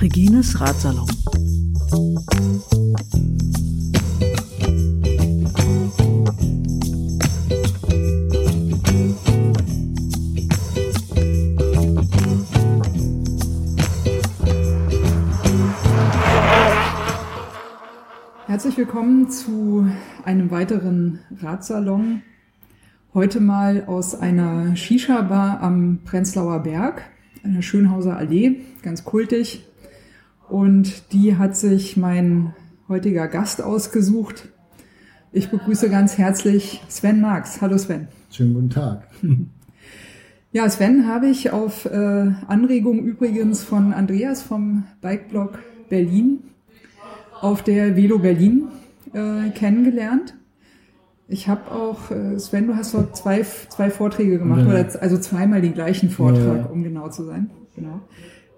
Regines Ratsalon. Herzlich willkommen zu einem weiteren Ratsalon. Heute mal aus einer Shisha-Bar am Prenzlauer Berg, einer Schönhauser Allee, ganz kultig. Und die hat sich mein heutiger Gast ausgesucht. Ich begrüße ganz herzlich Sven Marx. Hallo Sven. Schönen guten Tag. Ja, Sven habe ich auf äh, Anregung übrigens von Andreas vom Bikeblog Berlin auf der Velo Berlin äh, kennengelernt. Ich habe auch, äh, Sven, du hast dort zwei, zwei Vorträge gemacht, Ja. oder also zweimal den gleichen Vortrag, Ja. um genau zu sein. Genau.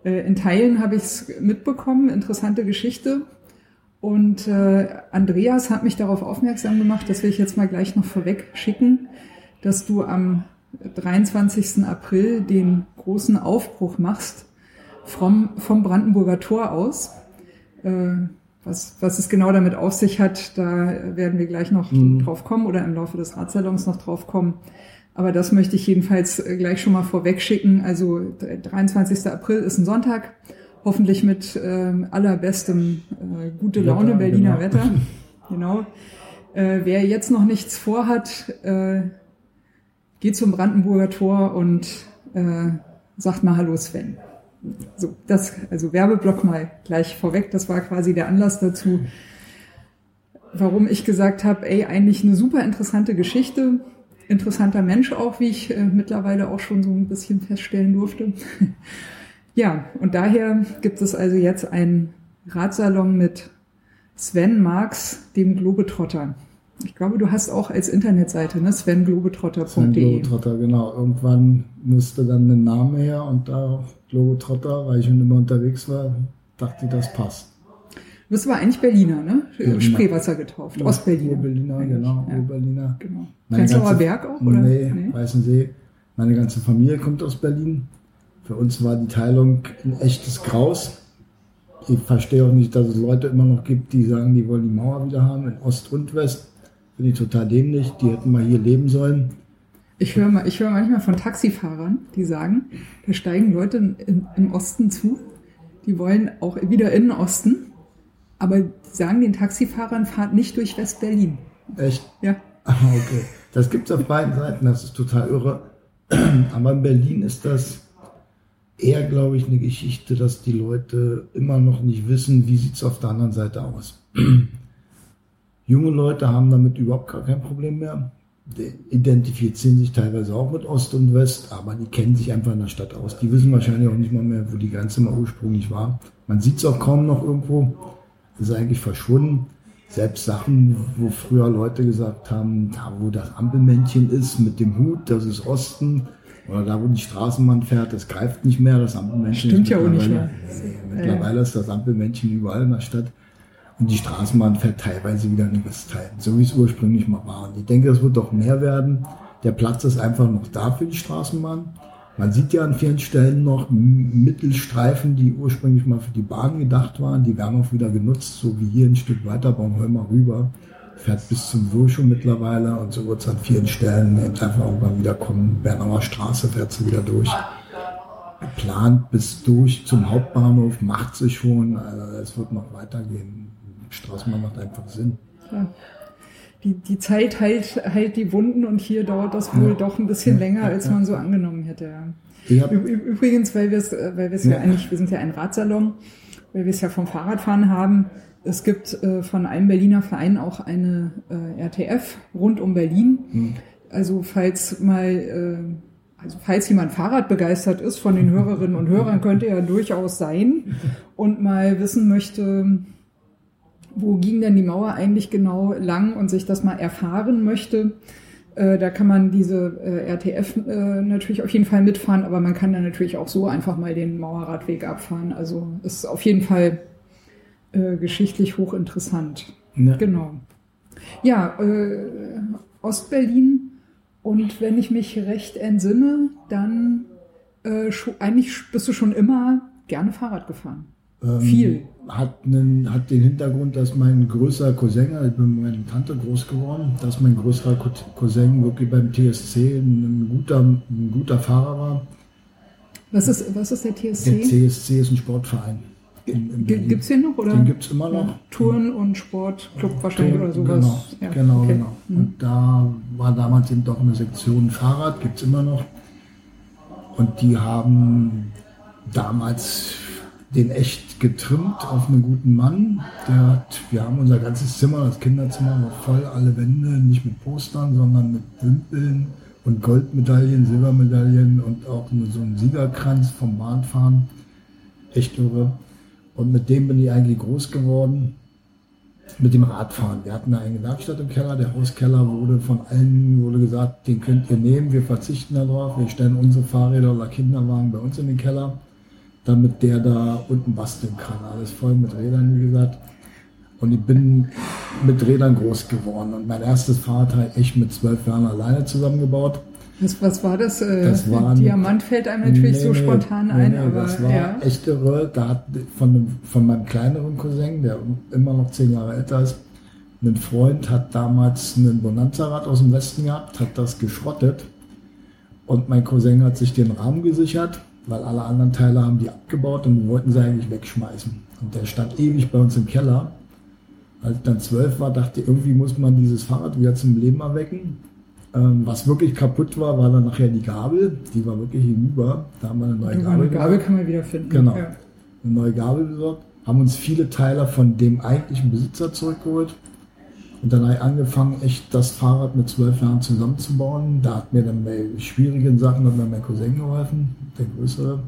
Äh, in Teilen habe ich es mitbekommen, interessante Geschichte. Und äh, Andreas hat mich darauf aufmerksam gemacht, das will ich jetzt mal gleich noch vorweg schicken, dass du am 23. April den großen Aufbruch machst vom, vom Brandenburger Tor aus. Äh, was, was es genau damit auf sich hat, da werden wir gleich noch Mhm. drauf kommen oder im Laufe des Radsalons noch drauf kommen. Aber das möchte ich jedenfalls äh, gleich schon mal vorweg schicken. Also d- 23. April ist ein Sonntag, hoffentlich mit ähm, allerbestem äh, gute Laune Wetter, Berliner genau. Wetter. Genau. Äh, wer jetzt noch nichts vorhat, äh, geht zum Brandenburger Tor und äh, sagt mal Hallo Sven. So, das, also Werbeblock mal gleich vorweg. Das war quasi der Anlass dazu, warum ich gesagt habe, ey, eigentlich eine super interessante Geschichte. Interessanter Mensch auch, wie ich äh, mittlerweile auch schon so ein bisschen feststellen durfte. ja, und daher gibt es also jetzt einen Radsalon mit Sven Marx, dem Globetrotter. Ich glaube, du hast auch als Internetseite, ne? Sven svenglobetrotter.de. Globetrotter, genau. Irgendwann musste dann ein Name her und da Globetrotter, weil ich immer unterwegs war, dachte ich, das passt. Du bist aber eigentlich Berliner, ne? Berliner. Spreewasser getauft, Ostberliner. Urberliner, eigentlich. genau, Ja, Urberliner. genau. Meine Prenzlauer ganze- Berg auch, oder? Nee, Weißensee. Meine ganze Familie kommt aus Berlin. Für uns war die Teilung ein echtes Graus. Ich verstehe auch nicht, dass es Leute immer noch gibt, die sagen, die wollen die Mauer wieder haben in Ost und West. Finde ich total dämlich. Die hätten mal hier leben sollen. Ich höre mal, ich höre manchmal von Taxifahrern, die sagen, da steigen Leute in, im Osten zu, die wollen auch wieder in den Osten, aber sagen den Taxifahrern, fahrt nicht durch West-Berlin. Echt? Ja. Ah, okay. Das gibt's auf beiden Seiten, das ist total irre. Aber in Berlin ist das eher, glaube ich, eine Geschichte, dass die Leute immer noch nicht wissen, wie sieht's auf der anderen Seite aus. Junge Leute haben damit überhaupt gar kein Problem mehr. Die identifizieren sich teilweise auch mit Ost und West, aber die kennen sich einfach in der Stadt aus. Die wissen wahrscheinlich auch nicht mal mehr, wo die Grenze mal ursprünglich war. Man sieht's auch kaum noch irgendwo. ist eigentlich verschwunden. Selbst Sachen, wo früher Leute gesagt haben, da wo das Ampelmännchen ist mit dem Hut, das ist Osten. Oder da wo die Straßenbahn fährt, das greift nicht mehr, das Ampelmännchen Stimmt ja auch nicht mehr. Mittlerweile ist das Ampelmännchen überall in der Stadt. Und die Straßenbahn fährt teilweise wieder in den Westteilen, so wie es ursprünglich mal war. Und ich denke, es wird doch mehr werden. Der Platz ist einfach noch da für die Straßenbahn. Man sieht ja an vielen Stellen noch Mittelstreifen, die ursprünglich mal für die Bahn gedacht waren. Die werden auch wieder genutzt, so wie hier ein Stück weiter Bornholmer rüber. Fährt bis zum Würschow mittlerweile und so wird es an vielen Stellen eben einfach irgendwann wieder kommen. Bernauer Straße fährt sie wieder durch geplant bis durch zum Hauptbahnhof, macht sich schon, also es wird noch weitergehen. Straßenbahn macht einfach Sinn. Ja. Die, die Zeit heilt, heilt die Wunden und hier dauert das wohl Ja. doch ein bisschen länger, als man so angenommen hätte. Ja. Übrigens, weil wir es, äh, weil wir es ja. Ja. eigentlich, wir sind ja ein Radsalon, weil wir es ja vom Fahrradfahren haben. Es gibt äh, von einem Berliner Verein auch eine äh, RTF rund um Berlin. Hm. Also falls mal, äh, also falls jemand Fahrrad begeistert ist von den Hörerinnen und Hörern, könnte ja durchaus sein und mal wissen möchte, wo ging denn die Mauer eigentlich genau lang und sich das mal erfahren möchte. Äh, da kann man diese äh, RTF äh, natürlich auf jeden Fall mitfahren, aber man kann dann natürlich auch so einfach mal den Mauerradweg abfahren. Also ist auf jeden Fall äh, geschichtlich hochinteressant. ja, Genau. Ja, äh, Ostberlin Und wenn ich mich recht entsinne, dann äh, eigentlich bist du schon immer gerne Fahrrad gefahren. Ähm, Viel. Hat, einen, hat den Hintergrund, dass mein größerer Cousin, also ich bin mit meiner Tante groß geworden, dass mein größerer Co- Cousin wirklich beim TSC ein guter, ein guter Fahrer war. Was ist, was ist der Der TSC? Ist ein Sportverein. Gibt es den noch? Oder? Den gibt es immer noch. Ja, Touren- und Sportclub wahrscheinlich oder sowas. Genau, Ja, genau, okay. genau. Und da war damals eben doch eine Sektion Fahrrad, gibt es immer noch. Und die haben damals den echt getrimmt auf einen guten Mann. Der hat, wir haben unser ganzes Zimmer, das Kinderzimmer war voll, alle Wände, nicht mit Postern, sondern mit Wimpeln und Goldmedaillen, Silbermedaillen und auch so einen Siegerkranz vom Bahnfahren. Echt irre. Und mit dem bin ich eigentlich groß geworden mit dem Radfahren. Wir hatten eine Werkstatt im Keller. Der Hauskeller wurde von allen wurde gesagt, den könnt ihr nehmen. Wir verzichten darauf. Wir stellen unsere Fahrräder oder Kinderwagen bei uns in den Keller, damit der da unten basteln kann. Alles voll mit Rädern, wie gesagt. Und ich bin mit Rädern groß geworden. Und mein erstes Fahrrad habe ich echt mit zwölf Jahren alleine zusammengebaut. Was, was war das? Äh, Das war ein- Diamant fällt einem natürlich Nee, so spontan nee, ein, nee, aber das war ja. echt irre. Da hat von, von meinem kleineren Cousin, der immer noch zehn Jahre älter ist, ein Freund hat damals einen Bonanza-Rad aus dem Westen gehabt, hat das geschrottet und mein Cousin hat sich den Rahmen gesichert, weil alle anderen Teile haben die abgebaut und wollten sie eigentlich wegschmeißen. Und der stand ewig bei uns im Keller. Als ich dann zwölf war, dachte ich, irgendwie muss man dieses Fahrrad wieder zum Leben erwecken. Ähm, was wirklich kaputt war, war dann nachher die Gabel. Die war wirklich hinüber. Da haben wir eine neue Eine Gabel, Gabel kann man wieder finden. Genau. Ja. eine neue Gabel besorgt. Haben uns viele Teile von dem eigentlichen Besitzer zurückgeholt. Und dann habe ich angefangen, echt das Fahrrad mit zwölf Jahren zusammenzubauen. Da hat mir dann bei schwierigen Sachen hat mir mein Cousin geholfen, der größere.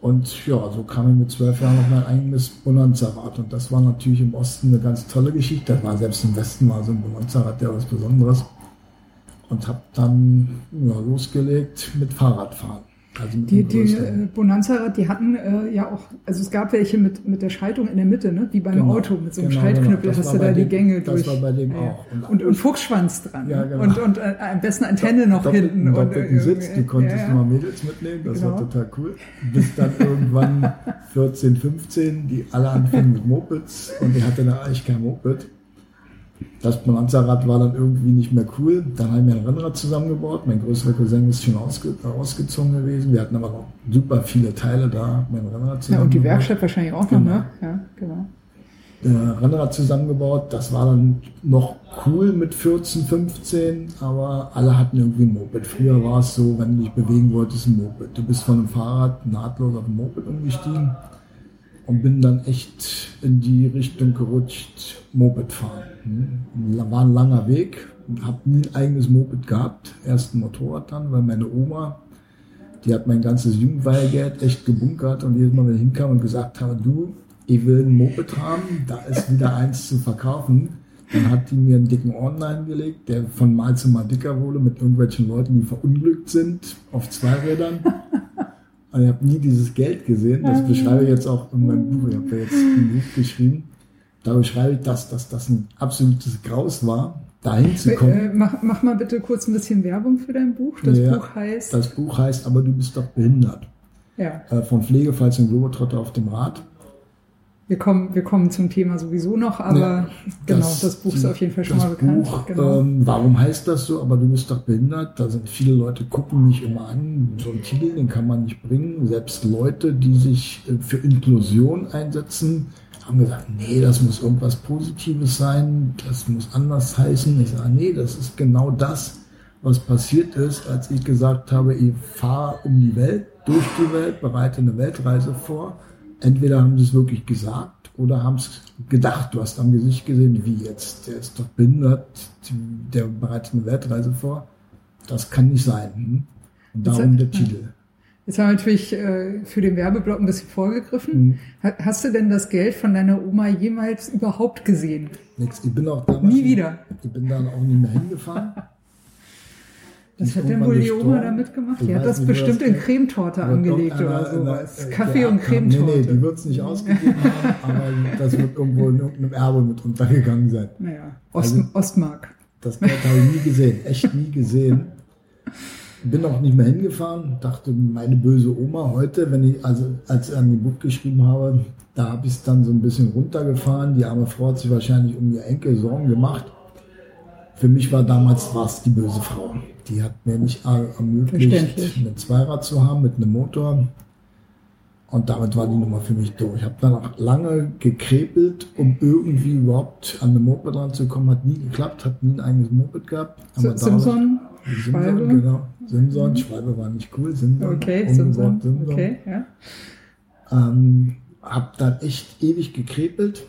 Und ja, so kam ich mit zwölf Jahren auf mein eigenes Bonanza-Rad. Und das war natürlich im Osten eine ganz tolle Geschichte. Das war selbst im Westen war so ein Bonanza-Rad ja was Besonderes. Und habe dann ja, losgelegt mit Fahrradfahren. Also Die, die äh, Bonanza-Rad, die hatten äh, ja auch, also es gab welche mit, mit der Schaltung in der Mitte, ne? wie beim Genau. Auto, mit so einem Genau, Schaltknüppel genau. Das hast du da bei die dem- Gänge das durch. war bei dem auch. Und- Und, und, Fuchsschwanz dran. Ja, genau. Und, und äh, am besten Antenne noch doppelten, hinten. und, doppelten äh, Sitz, du äh, konntest ja, ja. immer Mädels mitnehmen, das war Genau. total cool. Bis dann irgendwann 14, 15, die alle anfingen mit Mopeds und ich hatte da eigentlich kein Moped. Das Bonanza-Rad war dann irgendwie nicht mehr cool. Dann haben wir ein Rennrad zusammengebaut. Mein größerer Cousin ist schon ausge ausgezogen gewesen. Wir hatten aber noch super viele Teile da. Mein Rennrad Ja, und die zusammengebaut. Werkstatt wahrscheinlich auch noch, Genau. ne? Ja, genau. äh, Rennrad zusammengebaut. Das war dann noch cool mit 14, 15, aber alle hatten irgendwie ein Moped. Früher war es so, wenn du dich bewegen wolltest, ein Moped. Du bist von einem Fahrrad nahtlos auf ein Moped umgestiegen und bin dann echt in die Richtung gerutscht, Moped fahren. Hm. War ein langer Weg, habe nie ein eigenes Moped gehabt, erst ein Motorrad dann, weil meine Oma, die hat mein ganzes Jugendweihgeld echt gebunkert und jedes Mal, wenn ich hinkam und gesagt habe, du, ich will ein Moped haben, da ist wieder eins zu verkaufen, dann hat die mir einen dicken Online gelegt, der von Mal zu Mal dicker wurde mit irgendwelchen Leuten, die verunglückt sind, auf Zweirädern. Und ich habe nie dieses Geld gesehen. Das beschreibe ich jetzt auch in meinem Buch. Ich habe ja jetzt ein Buch geschrieben. Da beschreibe ich das, dass das ein absolutes Graus war, dahin zu kommen. Äh, mach, mach mal bitte kurz ein bisschen Werbung für dein Buch. Das Ja, Buch heißt. Das Buch heißt Aber du bist doch behindert. ja, Äh, von Pflegefall zum Globetrotter auf dem Rad. wir kommen, wir kommen zum Thema sowieso noch, aber Ja, genau, das, Buch ist auf jeden Fall schon das mal bekannt. Buch, genau. ähm, warum heißt das so? Aber du bist doch behindert. Da sind viele Leute, gucken mich immer an. So einen Titel, den kann man nicht bringen. Selbst Leute, die sich äh, für Inklusion einsetzen, haben gesagt, nee, das muss irgendwas Positives sein. Das muss anders heißen. Ich sage, nee, das ist genau das, was passiert ist, als ich gesagt habe, ich fahre um die Welt, durch die Welt, bereite eine Weltreise vor. Entweder haben sie es wirklich gesagt oder haben es gedacht. Du hast am Gesicht gesehen, wie jetzt, der ist doch behindert, der bereitet eine Weltreise vor. Das kann nicht sein. Und darum der Titel. Jetzt haben wir natürlich äh, für den Werbeblock ein bisschen vorgegriffen. Mhm. Ha- Hast du denn das Geld von deiner Oma jemals überhaupt gesehen? Nix. Ich bin auch damals Nie wieder. Ich bin dann auch nicht mehr hingefahren. Ist hat denn wohl die Oma gestorben. damit gemacht? Ich Die hat das nicht, bestimmt das in Cremetorte angelegt oder sowas. Kaffee der und. Cremetorte. Nee, nee, die wird es nicht ausgegeben haben, aber das wird irgendwo in irgendeinem Erbe mit untergegangen sein. naja, Ost, Also- Ostmark. Das Geld habe ich nie gesehen, echt nie gesehen. Bin auch nicht mehr hingefahren, dachte, meine böse Oma heute, wenn ich, also als ich an die Buch geschrieben habe, da habe ich es dann so ein bisschen runtergefahren. Die arme Frau hat sich wahrscheinlich um ihr Enkel Sorgen gemacht. Für mich war damals was die böse Frau. Die hat mir nicht ermöglicht, ein Zweirad zu haben mit einem Motor. Und damit war die Nummer für mich durch. Ich habe dann auch lange gekrepelt, um irgendwie überhaupt an eine Moped ranzukommen. Hat nie geklappt, hat nie ein eigenes Moped gehabt. Aber Simson, Schwalbe? Genau, Simson, mhm. Schwalbe war nicht cool. Simson, okay, Simson, Simson. Okay, ja. Ähm, hab dann echt ewig gekrepelt.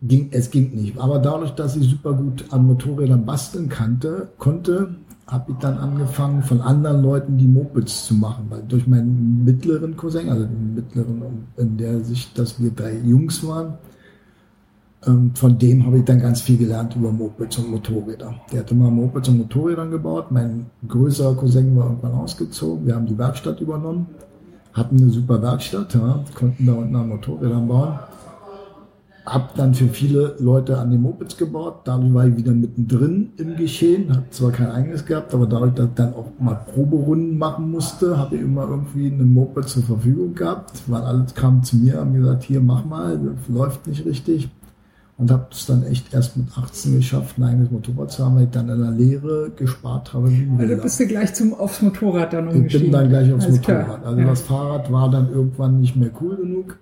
Ging, es ging nicht. Aber dadurch, dass ich super gut an Motorrädern basteln kannte, konnte, habe ich dann angefangen, von anderen Leuten die Mopeds zu machen. Weil durch meinen mittleren Cousin, also den mittleren in der Sicht, dass wir drei Jungs waren, von dem habe ich dann ganz viel gelernt über Mopeds und Motorräder. Der hatte mal Mopeds und Motorrädern gebaut. Mein größerer Cousin war irgendwann ausgezogen. Wir haben die Werkstatt übernommen, hatten eine super Werkstatt, ja, konnten da unten an Motorrädern bauen habe dann für viele Leute an den Mopeds gebaut. Dadurch war ich wieder mittendrin im Geschehen. Habe zwar kein eigenes gehabt, aber dadurch, dass ich dann auch mal Proberunden machen musste, habe ich immer irgendwie eine Moped zur Verfügung gehabt. Weil alles kam zu mir, haben gesagt, hier mach mal, läuft nicht richtig. Und habe es dann echt erst mit 18 geschafft, ein eigenes Motorrad zu haben, weil ich dann in der Lehre gespart habe. Also bist du gleich zum, aufs Motorrad dann umgestiegen? Ich bin dann gleich aufs Alles Motorrad. Klar. Also ja. das Fahrrad war dann irgendwann nicht mehr cool genug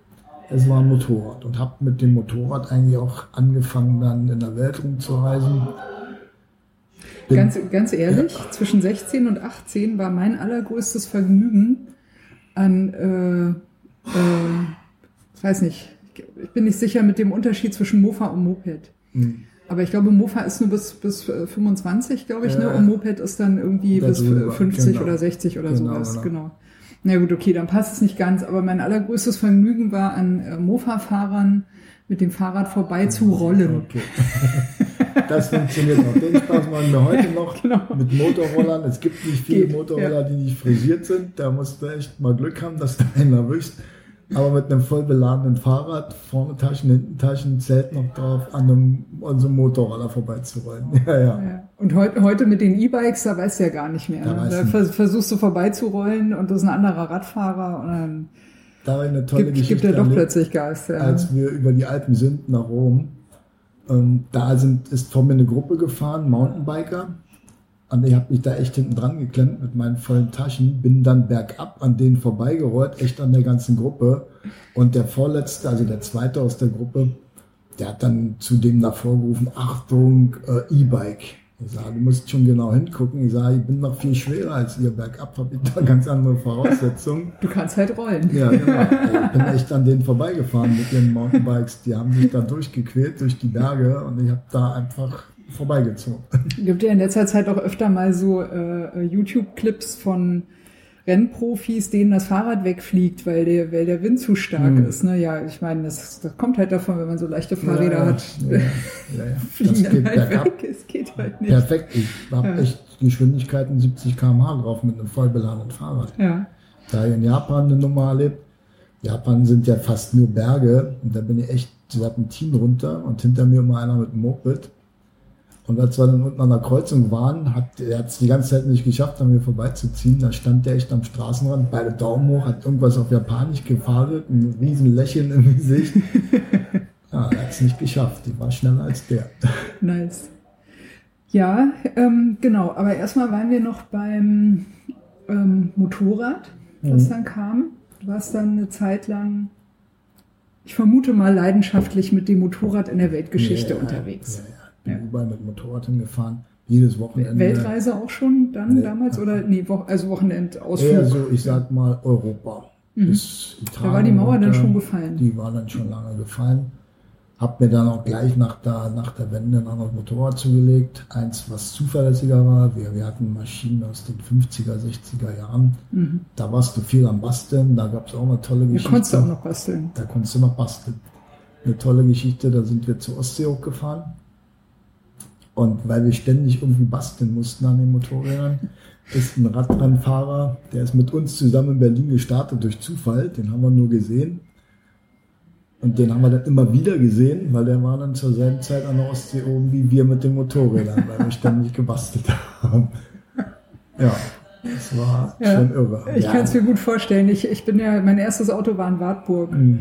es war ein Motorrad und habe mit dem Motorrad eigentlich auch angefangen, dann in der Welt rumzureisen. Bin, ganz, ganz ehrlich, ja. zwischen 16 und 18 war mein allergrößtes Vergnügen an, äh, äh, ich weiß nicht, ich bin nicht sicher mit dem Unterschied zwischen Mofa und Moped. Mhm. Aber ich glaube, Mofa ist nur bis, bis 25, glaube ich, ne? ja, ne? Und Moped ist dann irgendwie bis 50 genau. oder 60 oder genau, sowas. Genau. genau. Na gut, okay, dann passt es nicht ganz, aber mein allergrößtes Vergnügen war an äh, Mofa-Fahrern mit dem Fahrrad vorbei zu rollen. Okay. Das funktioniert noch. Den Spaß machen wir heute noch genau. mit Motorrollern. Es gibt nicht viele Geht, Motorroller, ja. die nicht frisiert sind. Da musst du echt mal Glück haben, dass du einen erwischt aber mit einem voll beladenen Fahrrad, vorne Taschen, hinten Taschen, Zelt noch drauf, an einem, an so einem Motorroller vorbeizurollen. Ja, ja. ja. Und heute, heute mit den E-Bikes, da weißt du ja gar nicht mehr. Da, ne? da vers versuchst du vorbeizurollen und das ist ein anderer Radfahrer und dann da eine tolle gibt, Geschichte. Gibt er doch plötzlich Gas, ja. Als wir über die Alpen sind nach Rom, ähm, da sind, ist vor mir eine Gruppe gefahren, Mountainbiker, und ich habe mich da echt hinten dran geklemmt mit meinen vollen Taschen, bin dann bergab an denen vorbeigerollt, echt an der ganzen Gruppe. Und der Vorletzte, also der Zweite aus der Gruppe, der hat dann zu dem davor gerufen, Achtung, äh, E-Bike. Ich sage, du musst schon genau hingucken. Ich sage, ich bin noch viel schwerer als ihr. Bergab habe ich da ganz andere Voraussetzungen. Du kannst halt rollen. Ja, genau. Ich bin echt an denen vorbeigefahren mit ihren Mountainbikes. Die haben sich da durchgequält durch die Berge und ich habe da einfach vorbeigezogen. Gibt ja in letzter Zeit auch öfter mal so äh, YouTube-Clips von Rennprofis, denen das Fahrrad wegfliegt, weil der, weil der Wind zu stark mhm. ist. Ne? Ja, ich meine, das, das kommt halt davon, wenn man so leichte Fahrräder ja, hat. Ja, ja, Fliegen das geht halt weg. Es geht halt nicht. Perfekt. Ich habe ja. echt Geschwindigkeiten 70 km/h drauf mit einem voll beladenen Fahrrad. Ja. Da ich in Japan eine Nummer erlebt, Japan sind ja fast nur Berge und da bin ich echt, Team runter und hinter mir immer einer mit einem Moped und als wir dann unten an der Kreuzung waren, hat er es die ganze Zeit nicht geschafft, an mir vorbeizuziehen. Da stand der echt am Straßenrand, beide Daumen hoch, hat irgendwas auf Japanisch gefahren, ein riesen Lächeln im Gesicht. ja, er hat es nicht geschafft. Die war schneller als der. Nice. Ja, ähm, genau. Aber erstmal waren wir noch beim ähm, Motorrad, was mhm. dann kam. Du warst dann eine Zeit lang, ich vermute mal, leidenschaftlich mit dem Motorrad in der Weltgeschichte ja, unterwegs. Ja, ja bin ja. überall mit Motorrad hingefahren, jedes Wochenende. Weltreise auch schon dann nee, damals oder nee, also Wochenendausflug? Eher so, ich sag mal Europa. Mhm. Bis Italien. Da war die Mauer runter. dann schon gefallen. Die war dann schon lange gefallen. Hab mir dann auch gleich nach der, nach der Wende ein anderes Motorrad zugelegt. Eins, was zuverlässiger war. Wir, wir hatten Maschinen aus den 50er, 60er Jahren. Mhm. Da warst du viel am Basteln. Da gab es auch eine tolle Geschichte. Da konntest du auch noch basteln. Da konntest du noch basteln. Eine tolle Geschichte. Da sind wir zur Ostsee hochgefahren und weil wir ständig irgendwie basteln mussten an den Motorrädern, ist ein Radrennfahrer, der ist mit uns zusammen in Berlin gestartet durch Zufall, den haben wir nur gesehen. Und den haben wir dann immer wieder gesehen, weil der war dann zur selben Zeit an der Ostsee oben wie wir mit den Motorrädern, weil wir ständig gebastelt haben. Ja, das war Ja. schon irre. Ich ja. kann es mir gut vorstellen. Ich, ich bin ja, mein erstes Auto war in Wartburg Mhm.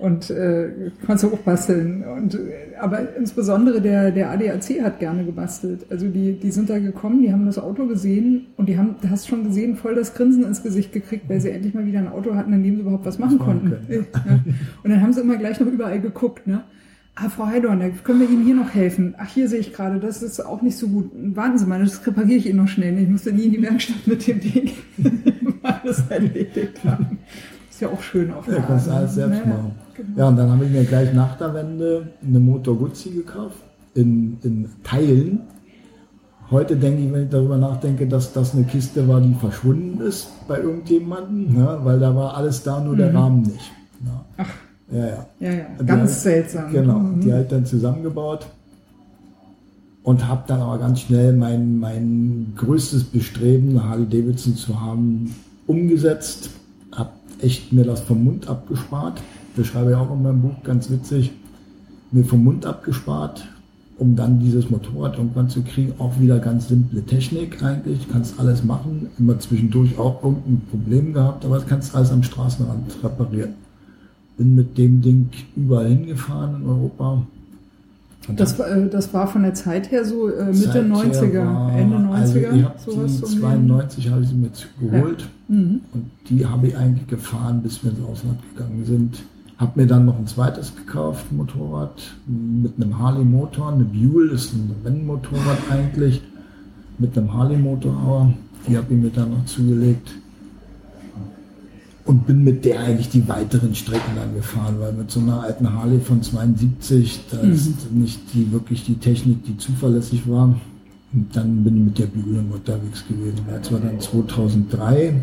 Und äh, konnte auch basteln. Und, äh, aber insbesondere der, der ADAC hat gerne gebastelt. Also die, die sind da gekommen, die haben das Auto gesehen und die haben, du hast schon gesehen, voll das Grinsen ins Gesicht gekriegt, weil sie endlich mal wieder ein Auto hatten, in dem sie überhaupt was machen konnten. können, Ja. Und dann haben sie immer gleich noch überall geguckt, ne? Ah, Frau Heidorn, da können wir Ihnen hier noch helfen. Ach, hier sehe ich gerade, das ist auch nicht so gut. Warten Sie mal, das repariere ich Ihnen noch schnell. Ich musste nie in die Werkstatt mit dem Ding alles erledigt haben. Ist ja auch schön auf Ja, der kannst du Art, alles ne? selbst Ja, machen. Genau. Ja, und dann habe ich mir gleich nach der Wende eine Motor Guzzi gekauft, in, in Teilen. Heute denke ich, wenn ich darüber nachdenke, dass das eine Kiste war, die verschwunden ist bei irgendjemandem, ne? weil da war alles da, nur der Rahmen nicht. Mhm. Ach. Ja, ja. Ja, ja, Die ganz halt- seltsam. Genau, Mhm. die halt dann zusammengebaut und habe dann aber ganz schnell mein, mein größtes Bestreben, Harley Davidson zu haben, umgesetzt. Habe echt mir das vom Mund abgespart. Das schreibe ich auch in meinem Buch, ganz witzig. Mir vom Mund abgespart, um dann dieses Motorrad irgendwann zu kriegen. Auch wieder ganz simple Technik eigentlich. Du kannst alles machen. Immer zwischendurch auch irgendein Problem gehabt, aber das kannst du alles am Straßenrand reparieren. Bin mit dem Ding überall hingefahren in Europa. Und Das, war, äh, das war von der Zeit her so äh, Mitte Seither 90er, war- Ende 90er, Also ich hab sowas. die um den- 92 habe ich sie mir geholt Mhm. und die habe ich eigentlich gefahren, bis wir ins Ausland gegangen sind. Habe mir dann noch ein zweites gekauft, ein Motorrad mit einem Harley-Motor, eine Buell, ist ein Rennmotorrad eigentlich, mit einem Harley-Motor, die habe ich mir dann noch zugelegt und bin mit der eigentlich die weiteren Strecken dann gefahren, weil mit so einer alten Harley von 72, da ist nicht die wirklich die Technik, die zuverlässig war. Und dann bin ich mit der Bügel unterwegs gewesen. Als wir dann 2003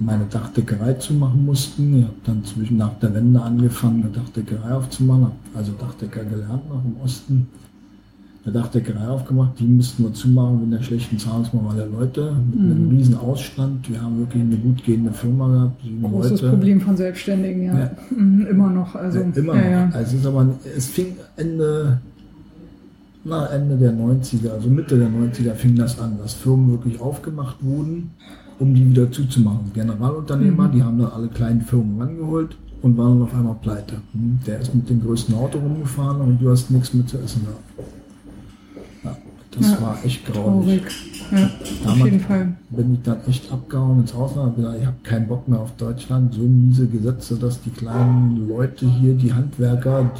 meine Dachdeckerei zumachen mussten, ich habe dann zwischen nach der Wende angefangen, eine Dachdeckerei aufzumachen, habe also Dachdecker gelernt noch im Osten eine Dachdeckerei aufgemacht, die mussten wir zumachen wegen der schlechten Zahlungsmoral der Leute, mit einem riesen Ausstand. Wir haben wirklich eine gut gehende Firma gehabt, Großes Leute. Problem von Selbstständigen, ja. Ja. Mhm, immer noch. Also, Ja, immer ja, noch. Also aber, es fing Ende, na, Ende der 90er, also Mitte der 90er fing das an, dass Firmen wirklich aufgemacht wurden, um die wieder zuzumachen. Generalunternehmer, die haben dann alle kleinen Firmen rangeholt und waren dann auf einmal pleite. Hm, Der ist mit dem größten Auto rumgefahren und du hast nichts mit zu essen gehabt. Ja, das Ja, war echt. Traurig. Ja, auf Damals jeden Fall. bin ich dann echt abgehauen ins Ausland und gesagt, ich habe keinen Bock mehr auf Deutschland. So miese Gesetze, dass die kleinen Leute hier, die Handwerker,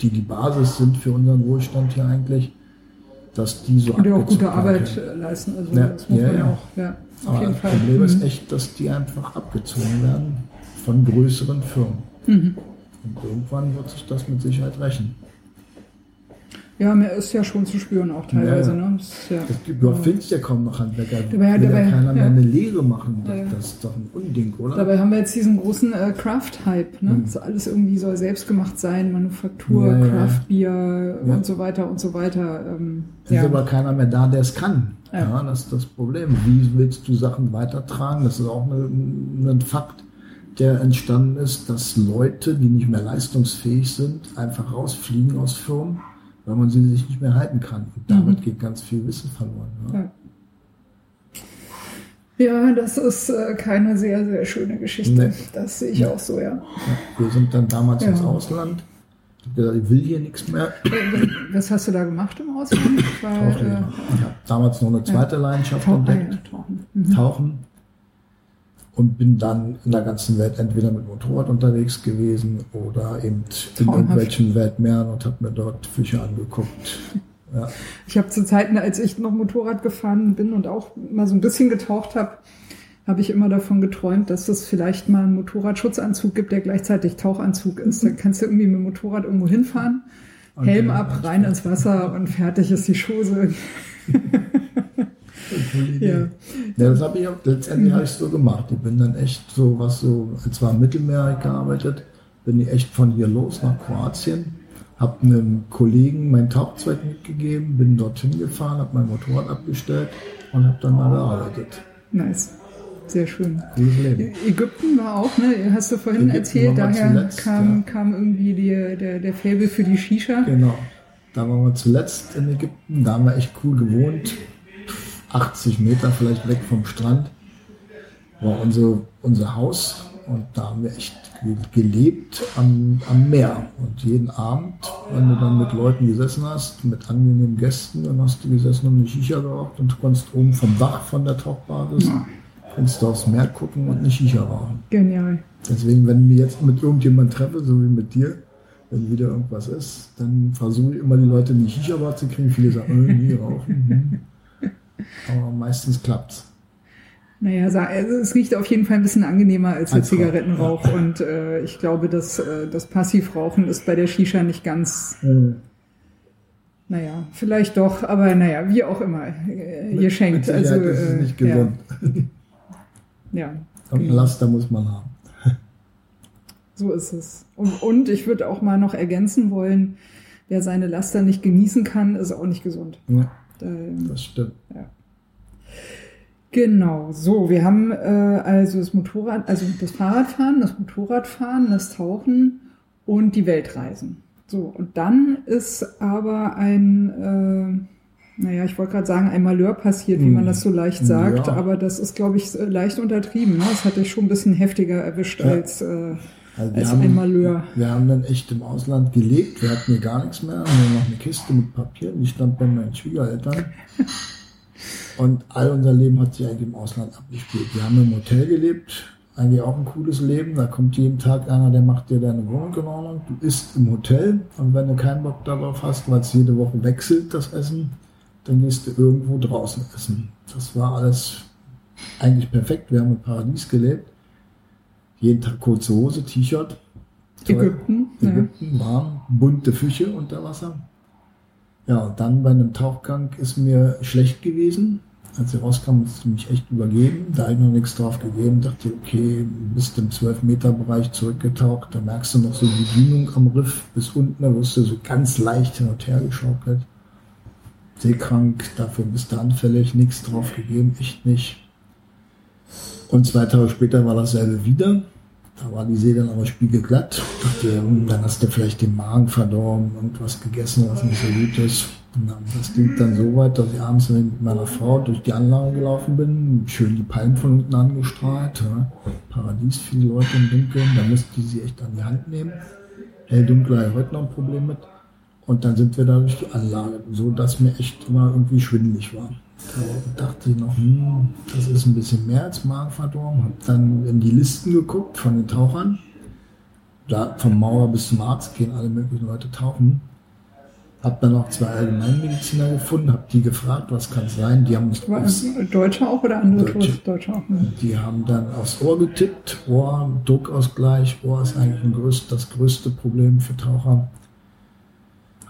die die Basis sind für unseren Wohlstand hier eigentlich, dass die so Und die auch gute Arbeit leisten. Also Ja, das muss ja, man ja. auch. Ja, auf Aber das. Problem ist Mhm. echt, dass die einfach abgezogen werden von größeren Firmen. Mhm. Und irgendwann wird sich das mit Sicherheit rächen. Ja, mir ist ja schon zu spüren auch teilweise. Ja, ja. Ne? Ist ja, Es gibt, du findest ja kaum noch Handwerker. Dabei- Will ja dabei- keiner mehr ja. eine Lehre machen. Das, Ja, ja. ist doch ein Unding, oder? Dabei haben wir jetzt diesen großen äh, Craft-Hype. Ne? Mhm. Das alles irgendwie soll selbstgemacht sein, Manufaktur, Ja, ja. Craft-Bier Ja. und so weiter und so weiter. Ähm, Es ist ja. aber keiner mehr da, der es kann. Ja. Ja. das ist das Problem. Wie willst du Sachen weitertragen? Das ist auch ein, ein Fakt, der entstanden ist, dass Leute, die nicht mehr leistungsfähig sind, einfach rausfliegen aus Firmen, weil man sie sich nicht mehr halten kann. Und damit geht ganz viel Wissen verloren. Ja. Ja. Ja, das ist äh, keine sehr, sehr schöne Geschichte. Nee. Das sehe ich auch so, ja. Ja, Wir sind dann damals Ja. ins Ausland. Ich habe gesagt, ich will hier nichts mehr. Äh, Was hast du da gemacht im Ausland? Weil, Tauchlehrer. Ich habe damals noch eine zweite Leidenschaft entdeckt. ja, tauchen. Mhm. tauchen und bin dann in der ganzen Welt entweder mit Motorrad unterwegs gewesen oder eben in Traumhaft. irgendwelchen Weltmeeren und habe mir dort Fische angeguckt. Ja, Ich habe zu Zeiten, als ich noch Motorrad gefahren bin und auch mal so ein bisschen getaucht habe, habe ich immer davon geträumt, dass es vielleicht mal einen Motorradschutzanzug gibt, der gleichzeitig Tauchanzug ist. Dann kannst du irgendwie mit dem Motorrad irgendwo hinfahren, Helm ab, rein ins Wasser und fertig ist die Chose. Idee. Ja. Ja, das habe ich auch, letztendlich habe ich so gemacht. Ich bin dann echt so, was so, als war im Mittelmeer gearbeitet, bin ich echt von hier los nach Kroatien, habe einem Kollegen mein Tauchzeug mitgegeben, bin dorthin gefahren, habe mein Motorrad abgestellt und habe dann mal gearbeitet. Nice. Sehr schön. Ägypten war auch, ne? Hast du vorhin Ägypten erzählt, daher zuletzt, kam, ja. kam irgendwie die, der, der Fable für die Shisha. Genau. Da waren wir zuletzt in Ägypten. Da haben wir echt cool gewohnt. 80 Meter vielleicht weg vom Strand war unser, unser Haus. Und da haben wir echt ge- gelebt am, am Meer. Und jeden Abend, wenn du dann mit Leuten gesessen hast, mit angenehmen Gästen, dann hast du gesessen und eine Shisha geraucht und du konntest oben vom Dach von der Tauchbasis, konntest du aufs Meer gucken und eine Shisha rauchen. Genial. Deswegen, wenn ich jetzt mit irgendjemand treffe, so wie mit dir, wenn wieder irgendwas ist, dann versuche ich immer die Leute in die Shisha-Bar zu kriegen. Viele sagen, äh, nie rauchen. Aber meistens klappt's. Naja, sa- also es riecht auf jeden Fall ein bisschen angenehmer als der Als Zigarettenrauch. Und äh, ich glaube, dass äh, das Passivrauchen ist bei der Shisha nicht ganz, naja, vielleicht doch, aber naja, wie auch immer. Äh, ihr schenkt. Mit Also, ist es äh, nicht gesund. Ja, ja, Und ein Laster muss man haben. so ist es. Und, und ich würde auch mal noch ergänzen wollen, wer seine Laster nicht genießen kann, ist auch nicht gesund. Ja, Ähm, das stimmt. Genau, so, wir haben äh, also das Motorrad, also das Fahrradfahren, das Motorradfahren, das Tauchen und die Weltreisen. So, und dann ist aber ein, äh, naja, ich wollte gerade sagen, ein Malheur passiert, wie man das so leicht sagt, Ja. aber das ist, glaube ich, leicht untertrieben. Ne? Das hat dich schon ein bisschen heftiger erwischt Ja. als, äh, Also als ein Malheur. wir haben dann echt im Ausland gelebt. Wir hatten hier gar nichts mehr. Nur noch eine Kiste mit Papier. Die stand bei meinen Schwiegereltern. Und all unser Leben hat sich eigentlich im Ausland abgespielt. Wir haben im Hotel gelebt. Eigentlich auch ein cooles Leben. Da kommt jeden Tag einer, der macht dir deine Wohnung in Ordnung. Du isst im Hotel. Und wenn du keinen Bock darauf hast, weil es jede Woche wechselt, das Essen, dann gehst du irgendwo draußen essen. Das war alles eigentlich perfekt. Wir haben im Paradies gelebt. Jeden Tag kurze Hose, T-Shirt. Toll. Ägypten. Ja. Ägypten, warm, bunte Fische unter Wasser. Ja, und dann bei einem Tauchgang ist mir schlecht gewesen. Als ich rauskam, ist sie mich echt übergeben. Da habe ich noch nichts drauf gegeben. Dachte, okay, bist im 12-Meter-Bereich zurückgetaucht. Da merkst du noch so die Dünung am Riff bis unten. Da wirst du so ganz leicht hin und her geschaukelt. Seekrank, dafür bist du anfällig. Nichts drauf gegeben, echt nicht. Und zwei Tage später war dasselbe wieder. Da war die See dann aber spiegelglatt. Dachte, dann hast du vielleicht den Magen verdorben, irgendwas gegessen, was nicht so gut ist. Und das ging dann so weit, dass ich abends mit meiner Frau durch die Anlage gelaufen bin, schön die Palmen von unten angestrahlt. Ja. Paradies, viele Leute im Dunkeln, da musste ich sie echt an die Hand nehmen. Hell, ich heute noch ein Problem mit. Und dann sind wir da durch die Anlage, so dass mir echt immer irgendwie schwindelig war. Da dachte ich noch, hm, das ist ein bisschen mehr als Magenverdorben. Hab dann in die Listen geguckt von den Tauchern. Da vom Mauer bis zum Arzt gehen alle möglichen Leute tauchen. Hab dann auch zwei Allgemeinmediziner gefunden, hab die gefragt, was kann es sein. Die haben uns War es Deutsche auch oder andere Deutsche. Touristen? Deutsche auch. ne? die haben dann aufs Ohr getippt. Ohr, Druckausgleich, Ohr ist eigentlich das größte Problem für Taucher.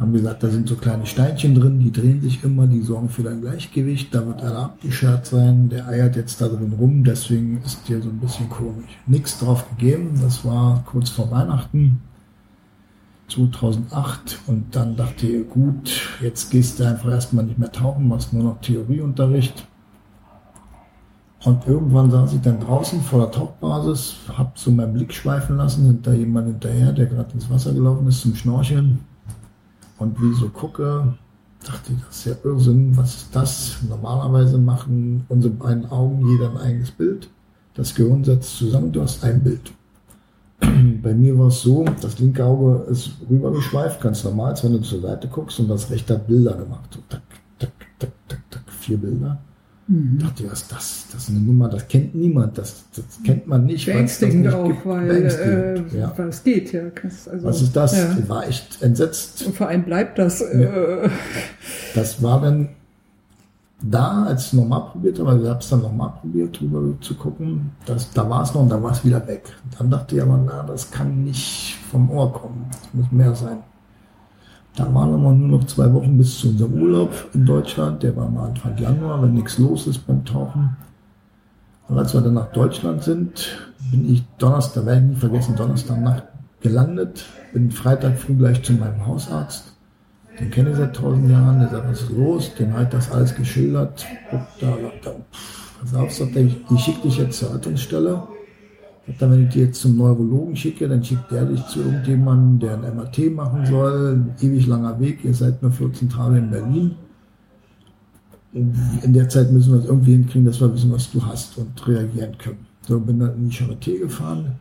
Haben gesagt, da sind so kleine Steinchen drin, die drehen sich immer, die sorgen für dein Gleichgewicht. Da wird einer abgeschert sein, der eiert jetzt da drin rum, deswegen ist dir so ein bisschen komisch. Nichts drauf gegeben, das war kurz vor Weihnachten 2008 und dann dachte ich, gut, jetzt gehst du einfach erstmal nicht mehr tauchen, machst nur noch Theorieunterricht. Und irgendwann saß ich dann draußen vor der Tauchbasis, hab so meinen Blick schweifen lassen, hinter jemand hinterher, der gerade ins Wasser gelaufen ist zum Schnorcheln. Und wie ich so gucke, dachte ich, das ist ja Irrsinn, was ist das? Normalerweise machen unsere beiden Augen jeder ein eigenes Bild. Das Gehirn setzt zusammen, du hast ein Bild. Bei mir war es so, das linke Auge ist rübergeschweift, ganz normal, als wenn du zur Seite guckst und das rechte hat Bilder gemacht. So, tak, tak, tak, tak, tak, vier Bilder. Mhm. dachte, was ist das? Das ist eine Nummer, das kennt niemand, das, das kennt man nicht. es Beängstigend auch, gibt. weil, äh, ja. es geht, ja. Also, Was ist das? Ja. Ich war echt entsetzt. Und vor allem bleibt das. Äh, Das war dann da, als ich nochmal probiert habe, also ich habe es dann nochmal probiert, drüber zu gucken, das, da war es noch und dann war es wieder weg. Dann dachte ich aber, na, das kann nicht vom Ohr kommen, das muss mehr sein. Da waren aber nur noch zwei Wochen bis zu unserem Urlaub in Deutschland, der war mal Anfang Januar, wenn nichts los ist beim Tauchen. Und als wir dann nach Deutschland sind, bin ich Donnerstag, werde ich nie vergessen, Donnerstagnacht gelandet, bin Freitag früh gleich zu meinem Hausarzt. Den kenne ich seit tausend Jahren, der sagt, was ist los? Dem hat das alles geschildert. Guckt da, sagt er, pass auf, sagt er, ich, ich schicke dich jetzt zur Rettungsstelle. Sagt er, wenn ich dich jetzt zum Neurologen schicke, dann schickt der dich zu irgendjemandem, der ein MRT machen soll. Ein ewig langer Weg, ihr seid nur 14 Tage in Berlin. In der Zeit müssen wir es irgendwie hinkriegen, dass wir wissen, was du hast und reagieren können. So, bin dann in die Charité gefahren.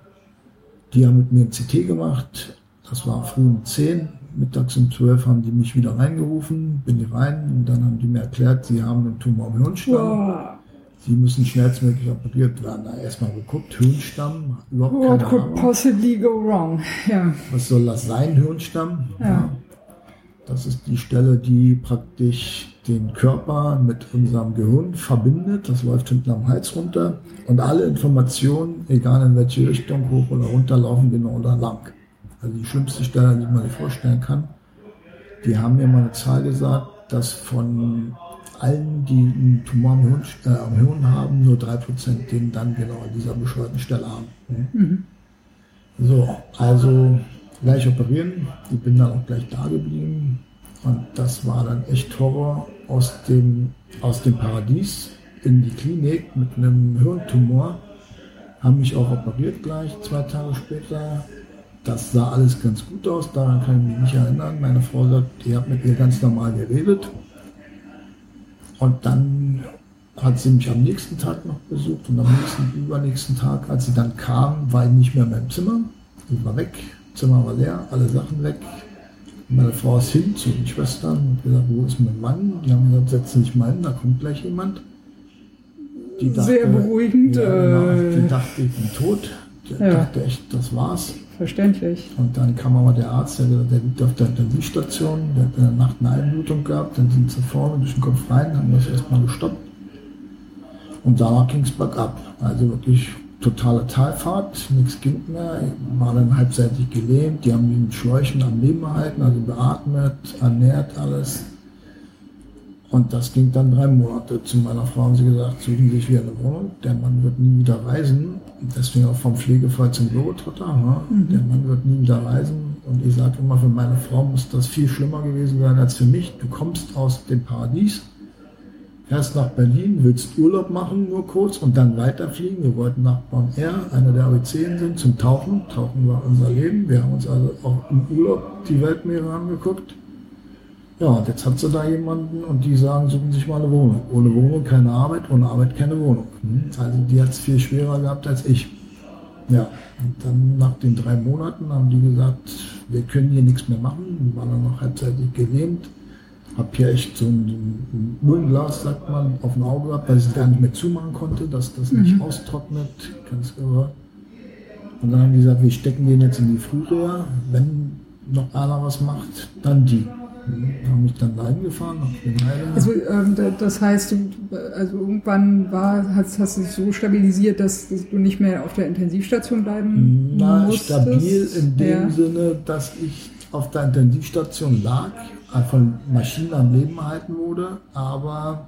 Die haben mit mir ein CT gemacht. Das war früh um 10. Mittags um 12 haben die mich wieder reingerufen. Bin ich rein und dann haben die mir erklärt, sie haben einen Tumor im Hirnstamm. Wow. Sie müssen schnellstmöglich operiert werden. Da erstmal geguckt, Hirnstamm, überhaupt What keine could Ahnung. possibly go wrong? Ja. Was soll das sein, Hirnstamm? Ja. Das ist die Stelle, die praktisch den Körper mit unserem Gehirn verbindet. Das läuft hinten am Hals runter. Und alle Informationen, egal in welche Richtung, hoch oder runter, laufen genau da lang. Also die schlimmste Stelle, die man sich vorstellen kann. Die haben mir mal eine Zahl gesagt, dass von allen, die einen Tumor am Hirn, äh, am Hirn haben, nur 3% den dann genau an dieser bescheuerten Stelle haben. Mhm. So, also gleich operieren. Ich bin dann auch gleich da geblieben. Und das war dann echt Horror aus dem, aus dem Paradies in die Klinik mit einem Hirntumor. Haben mich auch operiert gleich, zwei Tage später. Das sah alles ganz gut aus, daran kann ich mich nicht erinnern. Meine Frau sagt, ich habe mit ihr ganz normal geredet. Und dann hat sie mich am nächsten Tag noch besucht und am nächsten, übernächsten Tag, als sie dann kam, war ich nicht mehr in meinem Zimmer. Ich war weg, Zimmer war leer, alle Sachen weg. Meine Frau ist hin zu den Schwestern und gesagt, wo ist mein Mann? Die haben gesagt, setz dich mal hin, da kommt gleich jemand. Die Sehr beruhigend, Ja, genau, äh, die dachte, ich bin tot. Die Ja. dachte echt, das war's. Verständlich. Und dann kam aber der Arzt, der, der liegt auf der Intensivstation, der hat in der Nacht eine Einblutung gehabt, dann sind sie vorne durch den Kopf rein, haben das erstmal gestoppt. Und danach ging es bergab. Also wirklich totale Talfahrt, nichts ging mehr. War dann halbseitig gelähmt, die haben mich mit Schläuchen am Leben erhalten, also beatmet, ernährt, alles. Und das ging dann drei Monate. Zu meiner Frau haben sie gesagt, suchen Sie sich wieder eine Wohnung. Der Mann wird nie wieder reisen. Deswegen auch vom Pflegefall zum Globetrotter. Ne? Der Mann wird nie wieder reisen. Und ich sage immer, für meine Frau muss das viel schlimmer gewesen sein als für mich. Du kommst aus dem Paradies, fährst nach Berlin, willst Urlaub machen, nur kurz, und dann weiterfliegen. Wir wollten nach Bonn Air, einer der ABC-Inseln, zum Tauchen. Tauchen war unser Leben. Wir haben uns also auch im Urlaub die Weltmeere angeguckt. Ja, und jetzt hat sie da jemanden und die sagen, suchen sich mal eine Wohnung. Ohne Wohnung keine Arbeit, ohne Arbeit keine Wohnung. Also die hat es viel schwerer gehabt als ich. Ja, und dann nach den drei Monaten haben die gesagt, wir können hier nichts mehr machen. Wir waren dann noch halbseitig gelähmt. Hab hier echt so ein Mullenglas, sagt man, auf dem Auge gehabt, weil ich es gar nicht mehr zumachen konnte, dass das nicht austrocknet. Ganz irre. Und dann haben die gesagt, wir stecken den jetzt in die Frühreha. Wenn noch einer was macht, dann die. Haben mich dann dahin gefahren. Also ähm, da- das heißt, du, also irgendwann war, hast, hast du dich so stabilisiert, dass, du nicht mehr auf der Intensivstation bleiben Na, musstest? stabil in dem ja. Sinne, dass ich auf der Intensivstation lag, von Maschinen am Leben erhalten wurde, aber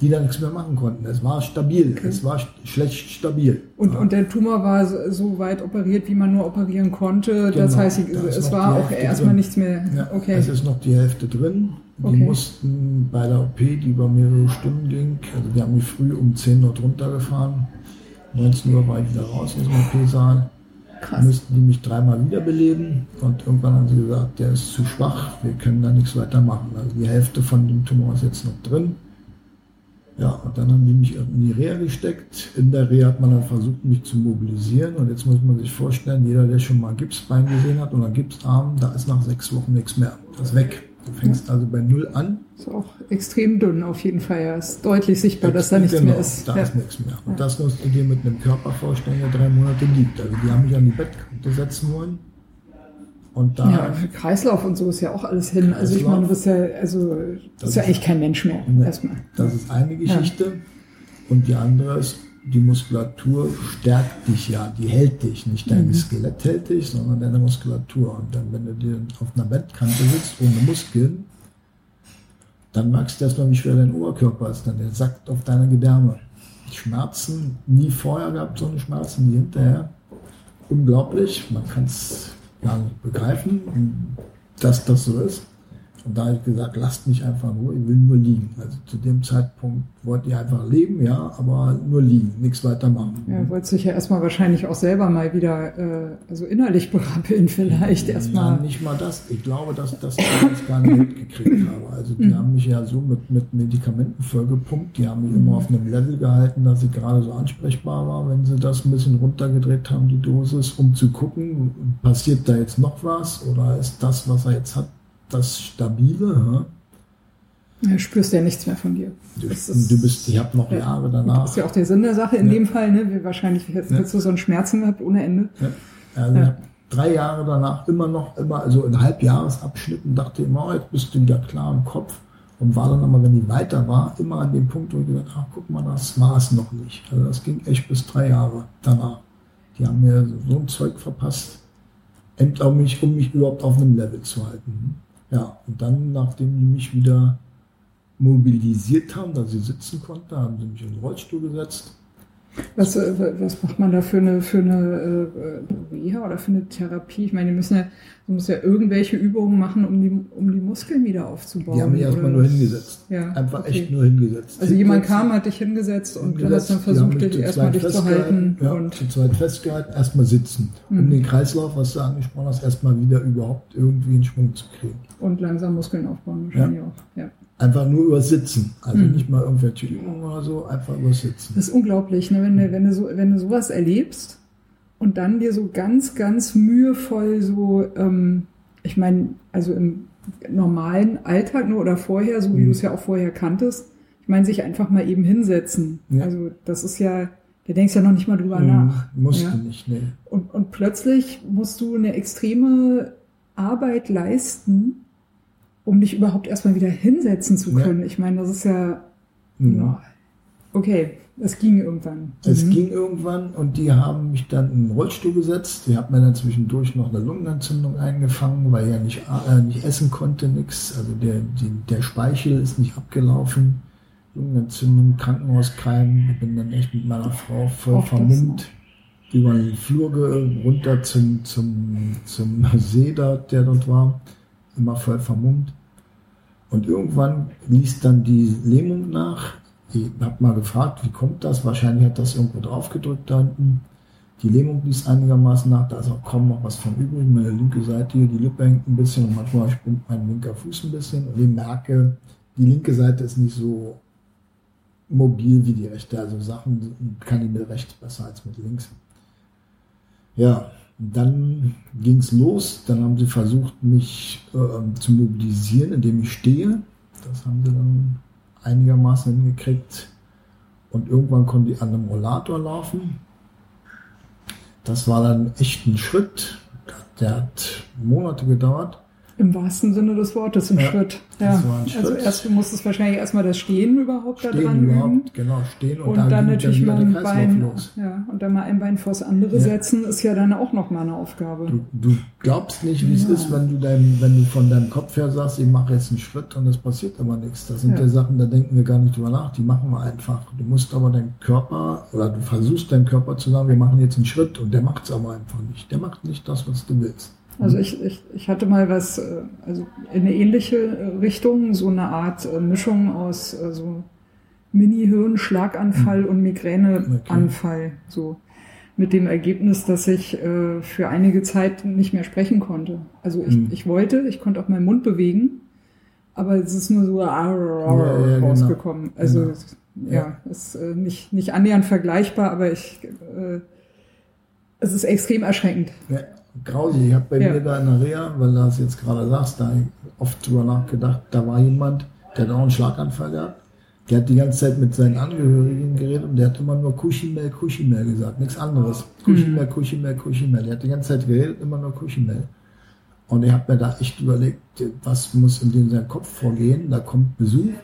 die da nichts mehr machen konnten. Es war stabil, es war sch- schlecht stabil. Und, Ja. und der Tumor war so, weit operiert, wie man nur operieren konnte. das Genau, heißt, da es war die auch Hälfte erstmal drin. nichts mehr. Ja, okay. Es ist noch die Hälfte drin. Die Okay. mussten bei der OP, die über mehrere Stunden ging, also die haben mich früh um 10 Uhr drunter gefahren. 19 Uhr war ich wieder raus aus dem OP-Saal. Krass. Mussten die mich dreimal wiederbeleben und irgendwann haben sie gesagt, der ist zu schwach, wir können da nichts weiter machen. Also die Hälfte von dem Tumor ist jetzt noch drin. Ja, und dann haben die mich in die Reha gesteckt. In der Reha hat man dann versucht, mich zu mobilisieren. Und jetzt muss man sich vorstellen, jeder, der schon mal Gipsbein gesehen hat oder Gipsarm, da ist nach sechs Wochen nichts mehr. Das ist weg. Du fängst also bei Null an. Ist auch extrem dünn auf jeden Fall. Ja, ist deutlich sichtbar, dass da nichts Genau, mehr ist. Da ja. ist nichts mehr. Und das musst du dir mit einem Körper vorstellen, der drei Monate liegt. Also die haben mich an die Bettkante setzen wollen. Und da Ja, für Kreislauf und so ist ja auch alles hin. Also ich Kreislauf. meine, du bist ja, also Das bist ja ist- eigentlich kein Mensch mehr. Nee. Erstmal. Das ist eine Geschichte. Und die andere ist, die Muskulatur stärkt dich ja, die hält dich. Nicht dein Skelett hält dich, sondern deine Muskulatur. Und dann, wenn du dir auf einer Bettkante sitzt, ohne Muskeln, dann merkst du erstmal, wie schwer dein Oberkörper ist. Dann der sackt auf deine Gedärme. Schmerzen, nie vorher gehabt, so eine Schmerzen, nie hinterher. Unglaublich, man kann es nicht begreifen, dass das so ist. Und da habe ich gesagt, lasst mich einfach nur, ich will nur liegen. Also zu dem Zeitpunkt wollte ich einfach leben, ja, aber nur liegen, nichts weiter machen. Ja, wollte sich ja erstmal wahrscheinlich auch selber mal wieder, äh, also innerlich berappeln vielleicht erstmal. Ja, nicht mal das. Ich glaube, dass, dass ich das gar nicht mitgekriegt habe. Also die mhm. haben mich ja so mit, mit Medikamenten vollgepumpt. Die haben mich immer auf einem Level gehalten, dass ich gerade so ansprechbar war, wenn sie das ein bisschen runtergedreht haben, die Dosis, um zu gucken, passiert da jetzt noch was oder ist das, was er jetzt hat, das Stabile. Ja, du spürst ja nichts mehr von dir. Du, du bist, ich habe noch ja, Jahre danach. Das ist ja auch der Sinn der Sache in ja. dem Fall, ne? Wie wahrscheinlich hättest ja. du so einen Schmerzen gehabt ohne Ende. Ja. Also ja. drei Jahre danach immer noch, immer, also in Halbjahresabschnitten dachte ich immer, oh, jetzt bist du wieder klar im Kopf. Und war dann aber, wenn die weiter war, immer an dem Punkt, wo ich gesagt habe, guck mal, das war es noch nicht. Also das ging echt bis drei Jahre danach. Die haben mir so ein Zeug verpasst, um mich, um mich überhaupt auf einem Level zu halten. Ja, und dann, nachdem die mich wieder mobilisiert haben, dass sie sitzen konnte, haben sie mich in den Rollstuhl gesetzt was, äh, was macht man da für eine, für eine äh, Reha oder für eine Therapie? Ich meine, die müssen ja, du musst ja irgendwelche Übungen machen, um die, um die Muskeln wieder aufzubauen. Die haben mich erstmal nur hingesetzt. Ja, Einfach okay. echt nur hingesetzt. Also jemand kam, hat dich hingesetzt und hingesetzt, dann versucht, dich erstmal dich zu halten. Ja, und zu zweit festgehalten, erstmal sitzen. Mhm. Um den Kreislauf, was du angesprochen hast, erstmal wieder überhaupt irgendwie in Schwung zu kriegen. Und langsam Muskeln aufbauen wahrscheinlich ja. auch. Ja. Einfach nur übersitzen. Also mhm. nicht mal irgendwelche Übungen oder so, einfach übersitzen. Das ist unglaublich, ne? wenn, du, wenn, du so, wenn du sowas erlebst und dann dir so ganz, ganz mühevoll so, ähm, ich meine, also im normalen Alltag nur oder vorher, so wie mhm. du es ja auch vorher kanntest, ich meine, sich einfach mal eben hinsetzen. Ja. Also das ist ja, da denkst ja noch nicht mal drüber mhm. nach. Musst ja? du nicht, ne. Und, und plötzlich musst du eine extreme Arbeit leisten, um dich überhaupt erstmal wieder hinsetzen zu können. Ja. Ich meine, das ist ja, mhm. ja. Okay, es ging irgendwann. Es mhm. ging irgendwann und die haben mich dann in den Rollstuhl gesetzt. Die haben mir dann zwischendurch noch eine Lungenentzündung eingefangen, weil er nicht, äh, nicht essen konnte, nichts. Also der, die, der Speichel ist nicht abgelaufen. Lungenentzündung, Krankenhauskeim. Ich bin dann echt mit meiner Frau voll Auch vermummt über den Flur runter zum, zum, zum See dort, der dort war. Immer voll vermummt. Und irgendwann ließ dann die Lähmung nach. Ich habe mal gefragt, wie kommt das? Wahrscheinlich hat das irgendwo drauf gedrückt da hinten. Die Lähmung ließ einigermaßen nach, da ist auch kaum noch was von übrig. Meine linke Seite hier, die Lippe hängt ein bisschen und manchmal spinnt mein linker Fuß ein bisschen. Und ich merke, die linke Seite ist nicht so mobil wie die rechte. Also Sachen kann ich mit rechts besser als mit links. Ja, dann ging es los. Dann haben sie versucht, mich äh, zu mobilisieren, indem ich stehe. Das haben sie dann einigermaßen hingekriegt. Und irgendwann konnte ich an einem Rollator laufen. Das war dann echt ein Schritt. Der hat Monate gedauert. Im wahrsten Sinne des Wortes ein ja, Schritt. Ja. Also erst du musstest wahrscheinlich erstmal das Stehen überhaupt stehen da dran überhaupt, üben. Genau, stehen und, und dann, dann natürlich mal ein Bein, los. ja, und dann mal ein Bein vors andere ja. setzen, ist ja dann auch noch mal eine Aufgabe. Du, du glaubst nicht, wie es ist, wenn du dein, wenn du von deinem Kopf her sagst, ich mache jetzt einen Schritt und es passiert aber nichts. Das sind ja. Sachen, da denken wir gar nicht drüber nach, die machen wir einfach. Du musst aber deinen Körper oder du versuchst deinen Körper zu sagen, wir machen jetzt einen Schritt und der macht es aber einfach nicht. Der macht nicht das, was du willst. Also ich, ich, ich hatte mal was, äh, also in eine ähnliche äh, Richtung, so eine Art äh, Mischung aus so Mini-Hirn-Schlaganfall mhm. und Migräneanfall. Okay. So mit dem Ergebnis, dass ich äh, für einige Zeit nicht mehr sprechen konnte. Also ich, mhm. ich wollte, ich konnte auch meinen Mund bewegen, aber es ist nur so ja, ja, genau. rausgekommen. Genau. Also genau. ja, ist äh, nicht, nicht annähernd vergleichbar, aber ich äh, es ist extrem erschreckend. Ja grausig. Ich habe bei ja. mir da in der Reha, weil du das jetzt gerade sagst, da oft drüber nachgedacht, da war jemand, der hat auch einen Schlaganfall gehabt. Der hat die ganze Zeit mit seinen Angehörigen geredet und der hat immer nur Kuschimel, Kuschimel gesagt, nichts anderes. Kuschimel, mhm. Kuschimel, Kuschimel. Der hat die ganze Zeit geredet, immer nur Kuschimel. Und ich habe mir da echt überlegt, was muss in dem seinem Kopf vorgehen. Da kommt Besuch,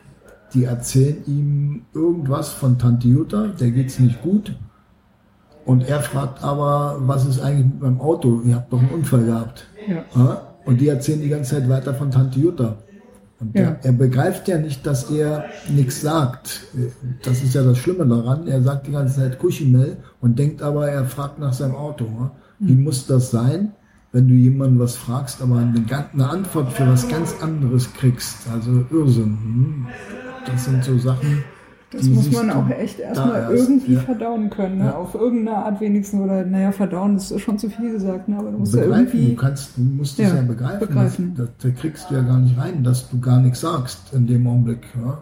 die erzählen ihm irgendwas von Tante Jutta, der geht's nicht gut. Und er fragt aber, was ist eigentlich mit meinem Auto? Ihr habt doch einen Unfall gehabt. Ja. Und die erzählen die ganze Zeit weiter von Tante Jutta. Und ja. er begreift ja nicht, dass er nichts sagt. Das ist ja das Schlimme daran. Er sagt die ganze Zeit Kuschimel und denkt aber, er fragt nach seinem Auto. Wie mhm. muss das sein, wenn du jemanden was fragst, aber eine, eine Antwort für was ganz anderes kriegst. Also Irrsinn. Hm? Das sind so Sachen. Das muss man auch echt erstmal erst, irgendwie ja. verdauen können, ne? Ja. auf irgendeine Art wenigstens. Oder naja, verdauen ist schon zu viel gesagt, ne? aber du musst ja begreifen. irgendwie. Du kannst, du musst es Ja, ja, begreifen. begreifen. Das, das, da kriegst du ja gar nicht rein, dass du gar nichts sagst in dem Augenblick. Ja?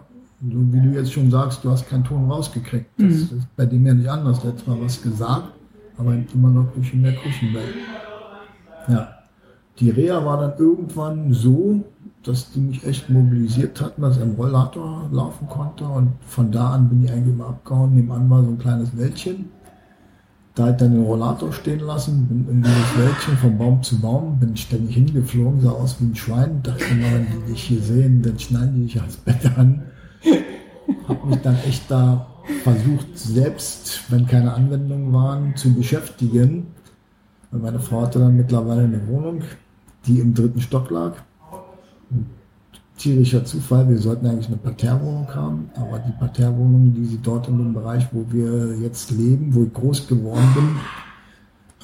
So wie du jetzt schon sagst, du hast keinen Ton rausgekriegt. Das, Mhm. ist bei dem ja nicht anders. Du hättest mal was gesagt, aber immer noch durch in der Küchenwelt. Ja. Die Reha war dann irgendwann so, dass die mich echt mobilisiert hatten, dass ich am Rollator laufen konnte. Und von da an bin ich eigentlich immer abgehauen. Nebenan war so ein kleines Wäldchen. Da hat dann den Rollator stehen lassen, bin in dieses Wäldchen von Baum zu Baum, bin ständig hingeflogen, sah aus wie ein Schwein, dachte immer, wenn die dich hier sehen, dann schneiden die dich ans Bett an. Hab mich dann echt da versucht, selbst, wenn keine Anwendungen waren, zu beschäftigen. Und meine Frau hatte dann mittlerweile eine Wohnung, die im dritten Stock lag. Ein tierischer Zufall, wir sollten eigentlich eine Parterrewohnung haben, aber die Parterrewohnung, die sie dort in dem Bereich, wo wir jetzt leben, wo ich groß geworden bin,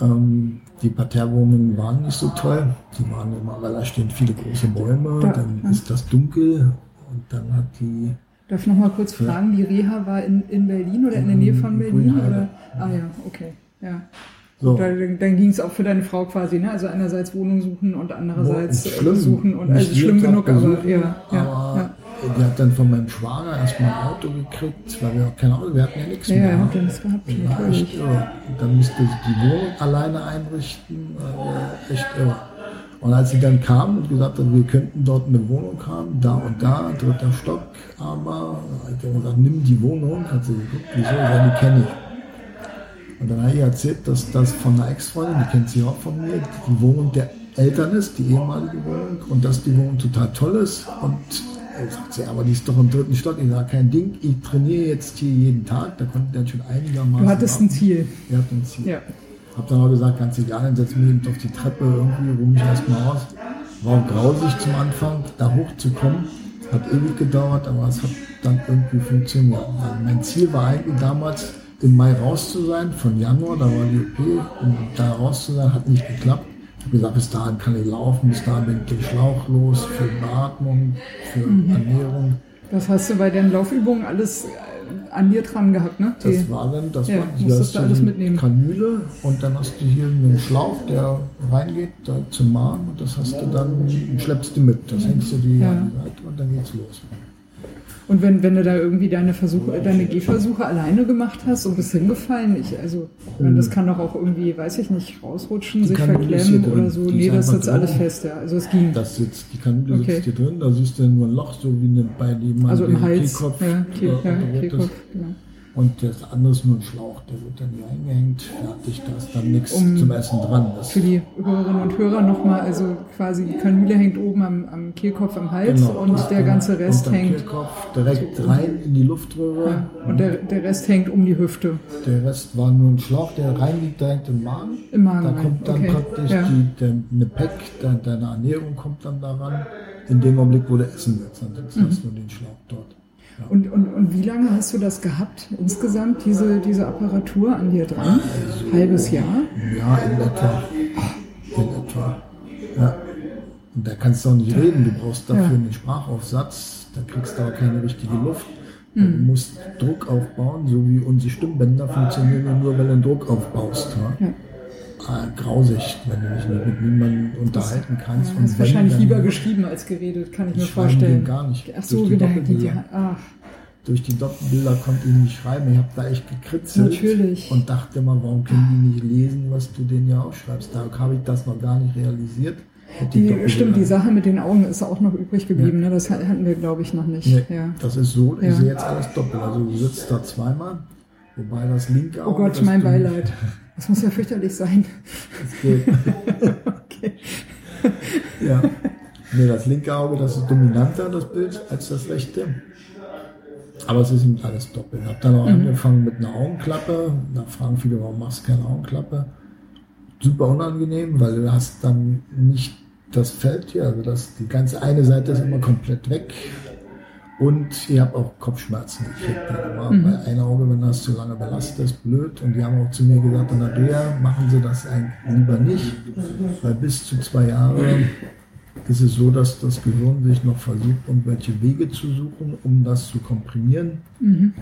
ähm, die Parterrewohnungen waren nicht so toll. Die waren immer, weil da stehen viele große Bäume, Ja, dann ja. ist das dunkel und dann hat die Darf ich noch mal kurz fragen, die Reha war in, in Berlin oder in der Nähe von In Berlin? Oder? Ah ja, okay. Ja. So. Da, dann ging es auch für deine Frau quasi, ne? Also einerseits Wohnung suchen und andererseits äh, schlimm. suchen und also schlimm genug, aber besuchen, ja, ja, aber ja. die hat dann von meinem Schwager erstmal ein Auto gekriegt, weil wir auch kein Auto, wir hatten ja nichts Ja, mehr. ja, habt ihr das gehabt, war echt irre. Und dann musste sie die Wohnung alleine einrichten, äh, echt irre. Und als sie dann kam und gesagt hat, wir könnten dort eine Wohnung haben, da und da, dritter Stock, aber hat er gesagt, nimm die Wohnung, hat sie geguckt, wieso, ja, die kenne ich. Und dann habe ich ihr erzählt, dass das von einer Ex-Freundin, die kennt sie auch von mir, die Wohnung der Eltern ist, die ehemalige Wohnung, und dass die Wohnung total toll ist. Und er sagt sie, aber die ist doch im dritten Stock. Ich sage, kein Ding, ich trainiere jetzt hier jeden Tag. Da konnte ich dann schon einigermaßen. Du hattest ein. Ziel. Er hat ein Ziel. Ja. Hab dann auch gesagt, ganz egal, dann setz mich eben auf die Treppe irgendwie, ruh mich erstmal aus. War auch grausig zum Anfang, da hochzukommen. Hat ewig gedauert, aber es hat dann irgendwie funktioniert. Also mein Ziel war eigentlich damals, im Mai raus zu sein, von Januar, da war die OP, und da raus zu sein, hat nicht geklappt. Ich habe gesagt, bis dahin kann ich laufen, bis dahin bin ich den Schlauch los für Beatmung, für Ernährung. Das hast du bei den Laufübungen alles äh, an dir dran gehabt, ne? Die- Das war dann, das Ja, war, hast du alles die mitnehmen. Kanüle und dann hast du hier einen Schlauch, der reingeht da zum Magen und das hast du dann, schleppst du mit. Das hängst du die Ja. an die Seite und dann geht's los. Und wenn, wenn du da irgendwie deine Versuche, deine Gehversuche alleine gemacht hast und bist hingefallen, ich, also, meine, das kann doch auch irgendwie, weiß ich nicht, rausrutschen, Die sich verklemmen drin. oder so. Die Nee, das sitzt alles drin. fest, ja. Also es ging. Das sitzt, die Kanüle Okay. sitzt hier drin, da siehst du nur ein Loch, so wie eine, bei dem man Also im Hals. Kehlkopf, ja, Kehl, äh, ja, Kehlkopf, genau. Und das andere ist nur ein Schlauch, der wird dann hier eingehängt, fertig, da ist dann nichts Um- zum Essen dran. Das, Für die Hörerinnen und Hörer nochmal, also quasi die Kanüle hängt oben am, am Kehlkopf am Hals genau, und der ganze Rest unterm hängt, Kehlkopf direkt rein in die Luftröhre. und der, der Rest hängt um die Hüfte. Der Rest war nur ein Schlauch, der reinliegt direkt im Magen. Im Magen Da kommt dann okay, praktisch ja. die, der, eine Pack, de, deine Ernährung kommt dann daran. In dem Augenblick, wo du essen willst. Mhm. hast du nur den Schlauch dort. Und, und, und wie lange hast du das gehabt, insgesamt, diese, diese Apparatur an dir dran? Halbes Jahr? Ja, in etwa. In etwa. Ja. Und da kannst du auch nicht reden. Du brauchst dafür Ja. einen Sprachaufsatz. Da kriegst du auch keine richtige Luft. Mhm. Du musst Druck aufbauen, so wie unsere Stimmbänder funktionieren nur, wenn du Druck aufbaust. Ja? Ja. Ah, grausig, wenn du dich nicht mit niemandem unterhalten kannst. Du hast wahrscheinlich dann- lieber geschrieben als geredet, kann ich mir vorstellen. gar nicht. Ach so, Durch die gedacht, Doppelbilder. ach, Durch die Doppelbilder konnte ich nicht schreiben. Ich habe da echt gekritzelt. Natürlich. Und dachte immer, warum können die nicht lesen, was du denen ja aufschreibst. Da habe ich das noch gar nicht realisiert. Die, Doppelbilder- stimmt, die Sache mit den Augen ist auch noch übrig geblieben. Ne? Das hatten wir, glaube ich, noch nicht. Nee, Ja. Das ist so, ich Ja. sehe jetzt alles doppelt. Also du sitzt da zweimal, wobei das linke Oh Auge. Gott, das mein Beileid. Das muss ja fürchterlich sein. Das geht. Okay. Ja. Nee, das linke Auge, das ist dominanter, das Bild, als das rechte. Aber es ist eben alles doppelt. Ich habe dann auch Mhm. angefangen mit einer Augenklappe. Da fragen viele, warum machst du keine Augenklappe? Super unangenehm, weil du hast dann nicht das Feld hier, also das, die ganze eine Seite ist immer komplett weg. Und ich habe auch Kopfschmerzen gekriegt. Da war Mhm. bei einem Auge, wenn das zu lange belastet ist, blöd. Und die haben auch zu mir gesagt, Reha machen Sie das eigentlich lieber nicht, weil bis zu zwei Jahre ist es so, dass das Gehirn sich noch versucht, irgendwelche Wege zu suchen, um das zu komprimieren. Mhm.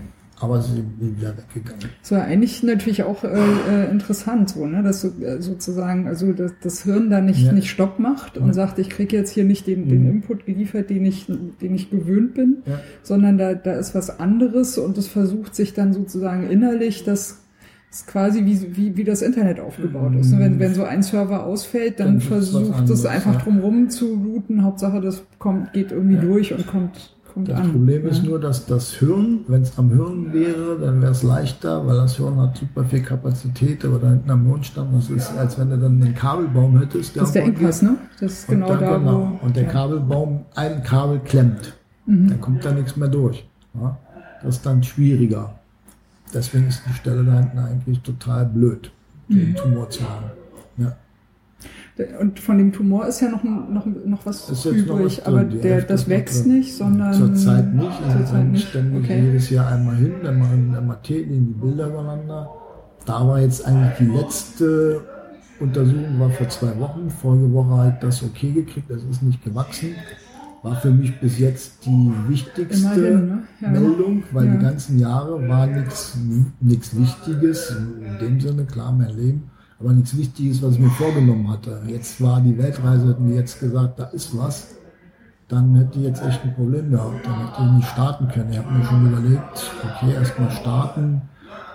Aber sie sind wieder weggegangen. Das war eigentlich natürlich auch äh, äh, interessant, so, ne? dass so, äh, sozusagen also das, das Hirn da nicht, Ja. nicht Stopp macht und Ja. sagt, ich kriege jetzt hier nicht den, den Mhm. Input geliefert, den ich, den ich gewöhnt bin, Ja. sondern da, da ist was anderes und es versucht sich dann sozusagen innerlich das ist quasi wie, wie, wie das Internet aufgebaut ist. Wenn, wenn so ein Server ausfällt, dann, Dann versucht es einfach ja. drumherum zu routen. Hauptsache, das kommt, geht irgendwie Ja. durch und kommt, kommt Das an. Problem ist ja. nur, dass das Hirn, wenn es am Hirn wäre, dann wäre es leichter, weil das Hirn hat super viel Kapazität, aber da hinten am Hirnstamm, das ist, als wenn du dann einen Kabelbaum hättest. Das ist der Engpass, ne? Das ist genau da, genau. wo. Und der ja. Kabelbaum, ein Kabel klemmt. Mhm. Dann kommt da nichts mehr durch. Ja? Das ist dann schwieriger. Deswegen ist die Stelle da hinten eigentlich total blöd, den Mhm. Tumor zu haben. Und von dem Tumor ist ja noch, noch, noch was Ist jetzt noch übrig, was drin, aber der, das wächst nicht, sondern. Zurzeit nicht. Wir Zurzeit sind nicht. ständig Okay. jedes Jahr einmal hin, dann machen wir MRT, legen die Bilder übereinander. Da war jetzt eigentlich die letzte Untersuchung, war vor zwei Wochen. Vorige Woche habe ich das okay gekriegt, das ist nicht gewachsen. War für mich bis jetzt die wichtigste Immerhin, ne? Ja. Meldung, weil Ja. die ganzen Jahre war nichts nichts Wichtiges, in dem Sinne, klar, mein Leben, aber nichts Wichtiges, was ich mir vorgenommen hatte. Jetzt war die Weltreise, hätten die jetzt gesagt, da ist was, dann hätte ich jetzt echt ein Problem gehabt. Dann hätte ich nicht starten können. Ich habe mir schon überlegt, okay, erstmal starten.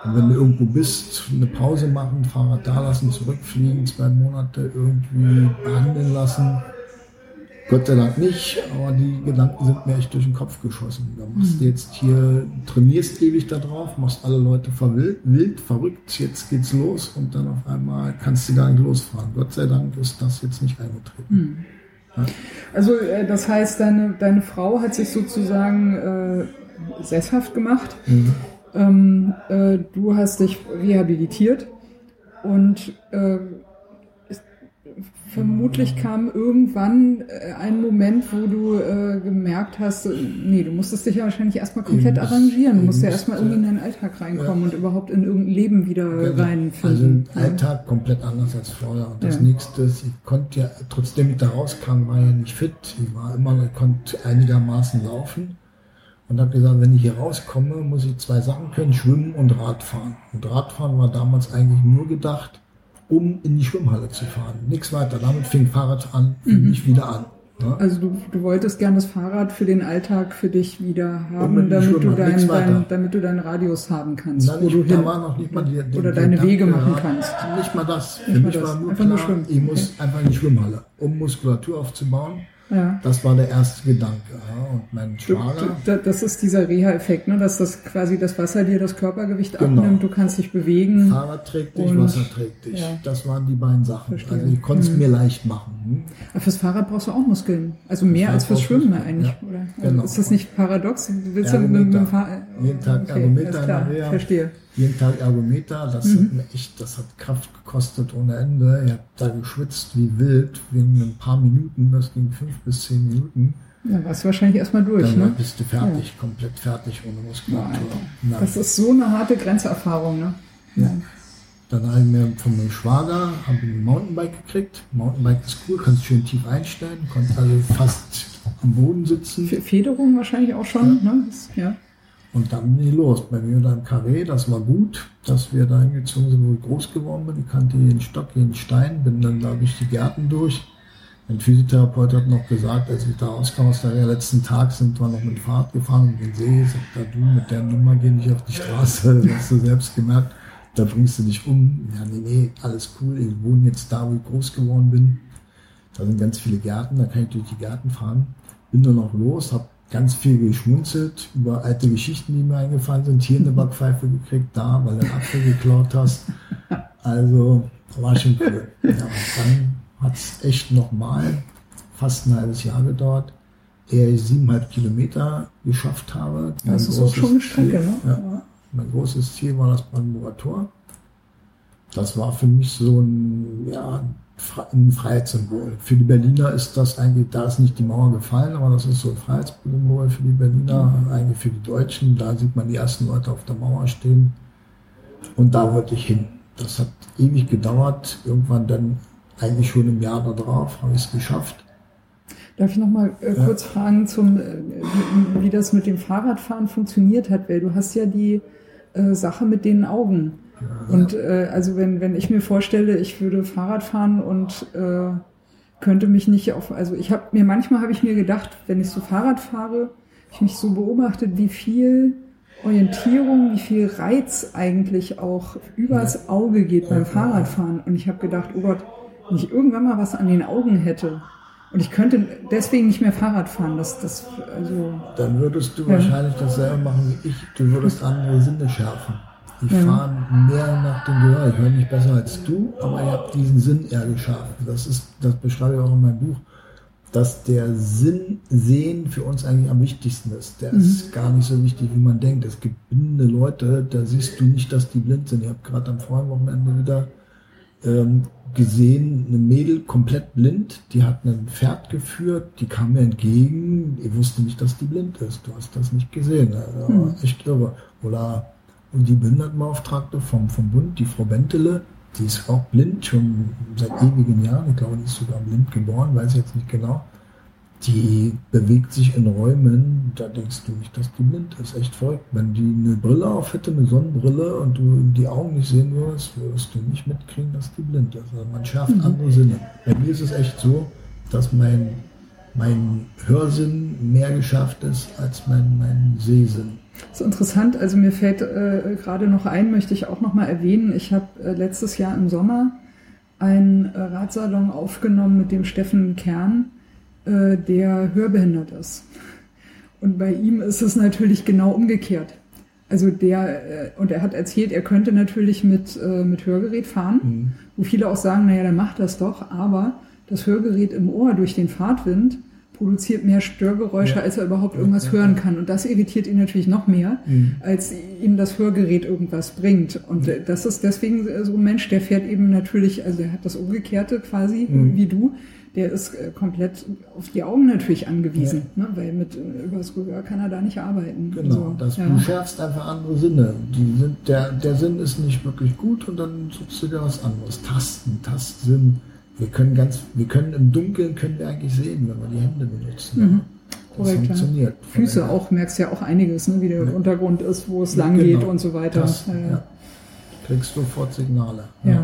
Und wenn du irgendwo bist, eine Pause machen, Fahrrad da lassen, zurückfliegen, zwei Monate irgendwie behandeln lassen. Gott sei Dank nicht, aber die Gedanken sind mir echt durch den Kopf geschossen. Da machst du jetzt hier, trainierst ewig da drauf, machst alle Leute verwild, wild, verrückt, jetzt geht's los und dann auf einmal kannst du gar nicht losfahren. Gott sei Dank ist das jetzt nicht eingetreten. Also, äh, das heißt, deine, deine Frau hat sich sozusagen äh, sesshaft gemacht. Mhm. Ähm, äh, du hast dich rehabilitiert und äh, vermutlich kam irgendwann äh, ein Moment, wo du äh, gemerkt hast, äh, nee, du musstest dich ja wahrscheinlich erstmal komplett Ich muss- arrangieren. Du musst ja erstmal irgendwie in deinen Alltag reinkommen Ja. und überhaupt in irgendein Leben wieder Genau. reinfinden. Also Alltag komplett anders als vorher. Und das Ja. nächste ist, ich konnte ja, trotzdem ich da rauskam, war ja nicht fit. Ich war immer, ich konnte einigermaßen laufen. Und habe gesagt, wenn ich hier rauskomme, muss ich zwei Sachen können, Schwimmen und Radfahren. Und Radfahren war damals eigentlich nur gedacht, um in die Schwimmhalle zu fahren. Nichts weiter. Damit fing Fahrradfahren für Mhm. mich wieder an. Ne? Also du, du wolltest gern das Fahrrad für den Alltag für dich wieder haben, damit du, dein, dein, damit du deinen Radius haben kannst, Na, wo du hin die, die, oder deine Wege machen gehabt. kannst. Nicht mal das. Für Nicht mal mich das. war nur Einfach nur klar, schwimmen. ich muss einfach in die Schwimmhalle, um Muskulatur aufzubauen. Ja. Das war der erste Gedanke. Ja. Und mein Du, Schwager, du, das ist dieser Reha-Effekt, ne? dass das quasi das Wasser dir das Körpergewicht Genau. abnimmt, du kannst dich bewegen. Fahrrad trägt dich, Wasser trägt dich. ja. Das waren die beiden Sachen. Verstehe. Also ich konnte es Mhm. mir leicht machen. Hm? Aber fürs Fahrrad brauchst du auch Muskeln. Also mehr als fürs du Schwimmen eigentlich, ja. oder? Also Genau. Ist das nicht paradox? Du willst ja mit, mit dem Fahrrad. Jeden Tag okay, Ergometer in der Reha. verstehe. Jeden Tag Ergometer, das Mhm. hat mir echt, das hat Kraft gekostet ohne Ende. Ich habe da geschwitzt wie wild, wegen ein paar Minuten, das ging fünf bis zehn Minuten. Dann warst du wahrscheinlich erstmal durch, Dann ne? bist du fertig, komplett fertig ohne Muskulatur. Na, Das ist so eine harte Grenzerfahrung, ne? Ja. Dann habe ich mir von meinem Schwager ich ein Mountainbike gekriegt. Mountainbike ist cool, kannst schön tief einstellen, konnte also fast am Boden sitzen. Fe- Federung wahrscheinlich auch schon, ne? Das, ja. Und dann bin ich los. Bei mir da im Carré, das war gut, dass wir da hingezogen sind, wo ich groß geworden bin. Ich kannte jeden Stock, jeden Stein, bin dann da durch die Gärten durch. Mein Physiotherapeut hat noch gesagt, als ich da rauskam aus der letzten Tag, sind wir noch mit Fahrrad gefahren und den See. Sagt er, du, mit der Nummer geh nicht auf die Straße. Das hast du selbst gemerkt. Da bringst du dich um. Ja, nee, nee, alles cool. Ich wohne jetzt da, wo ich groß geworden bin. Da sind ganz viele Gärten, da kann ich durch die Gärten fahren. Bin dann auch los, habe ganz viel geschmunzelt über alte Geschichten, die mir eingefallen sind. Hier eine Backpfeife gekriegt, da, weil du einen Apfel geklaut hast. Also war schon cool. Ja, und dann hat es echt nochmal fast ein halbes Jahr gedauert, ehe ich siebeneinhalb Kilometer geschafft habe. Mein Das ist auch schon eine Strecke, ne? Ja, mein großes Ziel war das Brandenburger Tor. Das war für mich so ein, ja, ein Freiheitssymbol. Für die Berliner ist das eigentlich, da ist nicht die Mauer gefallen, aber das ist so ein Freiheitssymbol für die Berliner, eigentlich für die Deutschen. Da sieht man die ersten Leute auf der Mauer stehen. Und da wollte ich hin. Das hat ewig gedauert. Irgendwann dann, eigentlich schon im Jahr darauf, habe ich es geschafft. Darf ich noch mal äh, kurz ja. fragen, zum, äh, wie, wie, das mit dem Fahrradfahren funktioniert hat? Weil du hast ja die äh, Sache mit den Augen. Und äh, also wenn, wenn ich mir vorstelle, ich würde Fahrrad fahren und äh, könnte mich nicht auf, also ich habe mir manchmal habe ich mir gedacht, wenn ich so Fahrrad fahre, ich mich so beobachtet, wie viel Orientierung, wie viel Reiz eigentlich auch übers Auge geht beim Fahrradfahren. Und ich habe gedacht, oh Gott, wenn ich irgendwann mal was an den Augen hätte, und ich könnte deswegen nicht mehr Fahrrad fahren. Das, das, also, Dann würdest du ja. wahrscheinlich dasselbe machen wie ich. Du würdest andere Sinne schärfen. Ich ja. fahre mehr nach dem Gehör. Ich höre nicht besser als du, aber ich habe diesen Sinn eher geschaffen. Das ist, das beschreibe ich auch in meinem Buch, dass der Sinn sehen für uns eigentlich am wichtigsten ist. Der mhm. ist gar nicht so wichtig, wie man denkt. Es gibt blinde Leute, da siehst du nicht, dass die blind sind. Ich habe gerade am vorigen Wochenende wieder ähm, gesehen, eine Mädel komplett blind, die hat ein Pferd geführt, die kam mir entgegen, ich wusste nicht, dass die blind ist. Du hast das nicht gesehen. Also, mhm. Echt irre. Oder und die Behindertenbeauftragte vom, vom Bund, die Frau Bentele, die ist auch blind, schon seit ewigen Jahren. Ich glaube, die ist sogar blind geboren, weiß ich jetzt nicht genau. Die bewegt sich in Räumen, da denkst du nicht, dass die blind ist. Echt verrückt. Wenn die eine Brille auf hätte, eine Sonnenbrille und du die Augen nicht sehen würdest, würdest du nicht mitkriegen, dass die blind ist. Also man schärft mhm. andere Sinne. Bei mir ist es echt so, dass mein, mein Hörsinn mehr geschafft ist als mein, mein Sehsinn. Das ist interessant. Also mir fällt äh, gerade noch ein, möchte ich auch noch mal erwähnen. Ich habe äh, letztes Jahr im Sommer einen äh, Radsalon aufgenommen mit dem Steffen Kern, äh, der hörbehindert ist. Und bei ihm ist es natürlich genau umgekehrt. Also der, äh, und er hat erzählt, er könnte natürlich mit, äh, mit Hörgerät fahren, mhm. wo viele auch sagen, naja, dann macht das doch, aber das Hörgerät im Ohr durch den Fahrtwind produziert mehr Störgeräusche, ja. als er überhaupt irgendwas ja, ja, hören kann. Und das irritiert ihn natürlich noch mehr, mhm. als ihm das Hörgerät irgendwas bringt. Und mhm. das ist deswegen so ein Mensch, der fährt eben natürlich, also er hat das Umgekehrte quasi, mhm. wie du. Der ist äh, komplett auf die Augen natürlich angewiesen, ne? weil mit äh, übers Gehör kann er da nicht arbeiten. Genau, so. das, du schärfst einfach andere Sinne. Die sind, der, der Sinn ist nicht wirklich gut und dann suchst du dir was anderes. Tasten, Tastsinn wir können ganz, wir können im Dunkeln können wir eigentlich sehen, wenn wir die Hände benutzen. Mhm. Das Korrekt, funktioniert. Ja. Füße daher. auch, merkst ja auch einiges, ne, wie der ja. Untergrund ist, wo es lang genau. geht und so weiter. Das, ja. ja. Kriegst sofort Signale. Ja.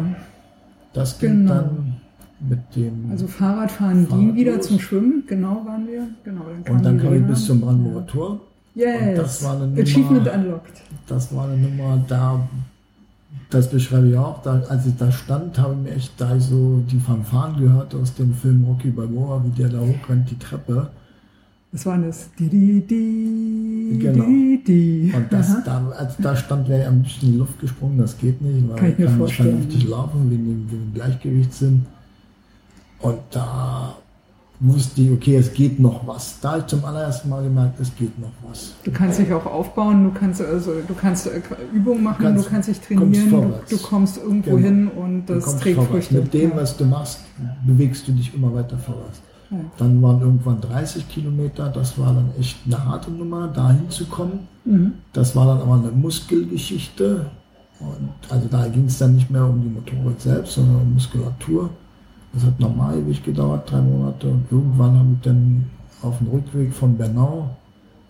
Das ging genau. dann mit dem. Also Fahrradfahren Fahrrad ging wieder los. zum Schwimmen, genau waren wir. Genau, dann und dann kam ich bis zum Brandenburger Tor. Yes. Und das war eine Nummer, Achievement unlocked. Das war eine Nummer, da das beschreibe ich auch. Da, als ich da stand, habe ich mir echt da so die Fanfaren gehört aus dem Film Rocky Balboa, wie der da hochrennt, die Treppe. Das war das. Di, di, di, genau. Di, di. Und das, da, als da stand, wäre ein bisschen in die Luft gesprungen. Das geht nicht, weil kann ich, kann nicht vernünftig laufen wegen dem, wegen dem Gleichgewichtssinn. Und da wusste ich, okay, es geht noch was. Da habe ich zum allerersten Mal gemerkt, es geht noch was. Du kannst dich auch aufbauen, du kannst also du kannst äh, Übungen machen, du kannst, du kannst dich trainieren, du, du, kommst irgendwo genau. hin und das trägt vorwärts. Früchte. Mit dem, ja. was du machst, bewegst du dich immer weiter vorwärts. Ja. Dann waren irgendwann 30 Kilometer, das war dann echt eine harte Nummer, da hinzukommen. Mhm. Das war dann aber eine Muskelgeschichte. Und also da ging es dann nicht mehr um die Motorik selbst, sondern um Muskulatur. Das hat normal ewig gedauert, drei Monate. Und irgendwann habe ich dann auf dem Rückweg von Bernau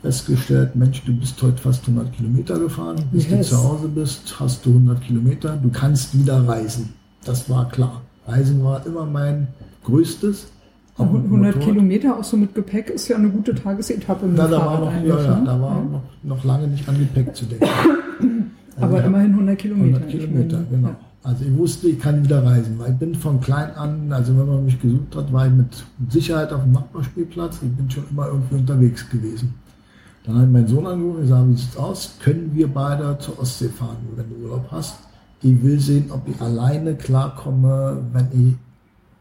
festgestellt, Mensch, du bist heute fast 100 Kilometer gefahren. Bis yes. du zu Hause bist, hast du 100 Kilometer. Du kannst wieder reisen. Das war klar. Reisen war immer mein größtes. 100 Kilometer auch so mit Gepäck ist ja eine gute Tagesetappe. Mit Na, da war, noch, ja, ja, ne? da war ja. Noch, noch lange nicht an Gepäck zu denken. Aber also immerhin 100 Kilometer. 100 Kilometer, genau. Also ich wusste, ich kann wieder reisen, weil ich bin von klein an, also wenn man mich gesucht hat, war ich mit Sicherheit auf dem Nachbarspielplatz. Ich bin schon immer irgendwie unterwegs gewesen. Dann hat mein Sohn angerufen und gesagt, wie sieht's aus? Können wir beide zur Ostsee fahren, wenn du Urlaub hast? Ich will sehen, ob ich alleine klarkomme, wenn ich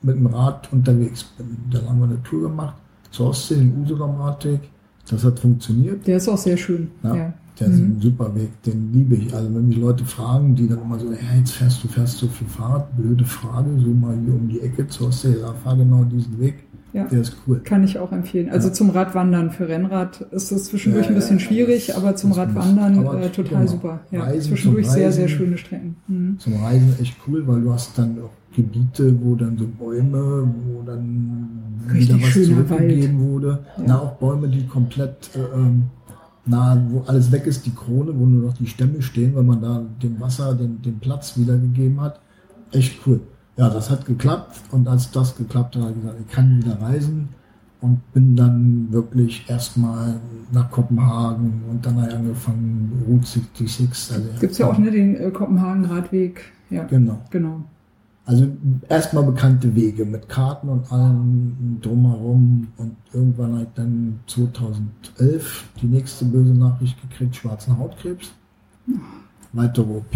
mit dem Rad unterwegs bin. Dann haben wir eine Tour gemacht zur Ostsee in Usedom-Radweg. Das hat funktioniert. Der ist auch sehr schön. Ja. ja. Der ist ein super Weg, den liebe ich. Also wenn mich Leute fragen, die dann immer so, ja, jetzt fährst du, fährst so viel Fahrrad, blöde Frage, so mal hier um die Ecke zur Ostsee, ja, fahr genau diesen Weg. Ja. Der ist cool. Kann ich auch empfehlen. Also Ja. zum Radwandern für Rennrad ist es zwischendurch Ja, ein bisschen schwierig, das- aber zum das Radwandern aber äh, total genau. super. Ja, Reisen zwischendurch zum sehr, sehr Reisen. schöne Strecken. Mhm. Zum Reisen echt cool, weil du hast dann auch Gebiete, wo dann so Bäume, wo dann Richtig wieder was zurückgegeben wurde. Ja. Na, auch Bäume, die komplett äh, ähm, na, wo alles weg ist, die Krone, wo nur noch die Stämme stehen, weil man da dem Wasser den, den Platz wiedergegeben hat. Echt cool. Ja, das hat geklappt und als das geklappt hat, habe ich gesagt, ich kann wieder reisen und bin dann wirklich erstmal nach Kopenhagen und dann habe ich angefangen Route 66. Also Gibt es ja auch ne, den äh, Kopenhagen-Radweg. Ja, Genau. genau. Also erstmal bekannte Wege mit Karten und allem drumherum und irgendwann habe ich dann 2011 die nächste böse Nachricht gekriegt, schwarzen Hautkrebs, weitere OP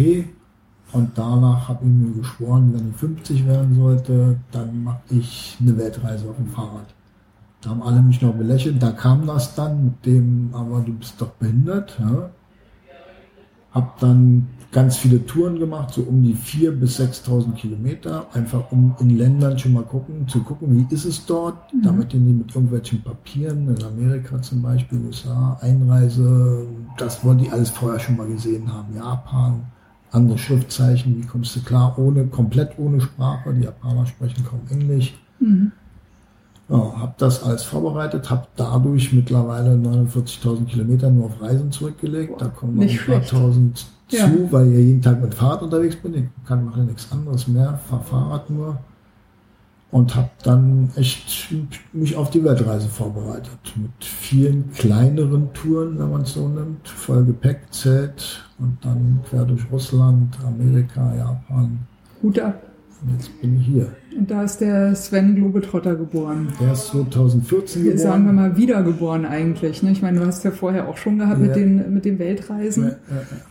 und danach habe ich mir geschworen, wenn ich 50 werden sollte, dann mache ich eine Weltreise auf dem Fahrrad. Da haben alle mich noch belächelt, da kam das dann mit dem, aber du bist doch behindert. Ja? Hab dann ganz viele Touren gemacht, so um die 4.000 bis 6.000 Kilometer, einfach um in Ländern schon mal gucken, zu gucken, wie ist es dort, damit die mit irgendwelchen Papieren, in Amerika zum Beispiel, USA, Einreise, das wollen die alles vorher schon mal gesehen haben, Japan, andere Schriftzeichen, wie kommst du klar, ohne, komplett ohne Sprache, die Japaner sprechen kaum Englisch. Ja, habe das alles vorbereitet, habe dadurch mittlerweile 49.000 Kilometer nur auf Reisen zurückgelegt. Da kommen noch ein paar schlecht. Zu, Ja. weil ich ja jeden Tag mit Fahrrad unterwegs bin. Ich kann mache nichts anderes mehr, fahr Fahrrad nur. Und habe dann echt mich auf die Weltreise vorbereitet. Mit vielen kleineren Touren, wenn man es so nimmt. Voll Gepäck, Zelt und dann quer durch Russland, Amerika, Japan. Hut ab. Und jetzt bin ich hier. Und da ist der Sven Globetrotter geboren. Der ist 2014 geboren. Sagen wir mal wiedergeboren eigentlich. Ne? Ich meine, du hast ja vorher auch schon gehabt mit, Ja. den, mit den Weltreisen. Ja, ja.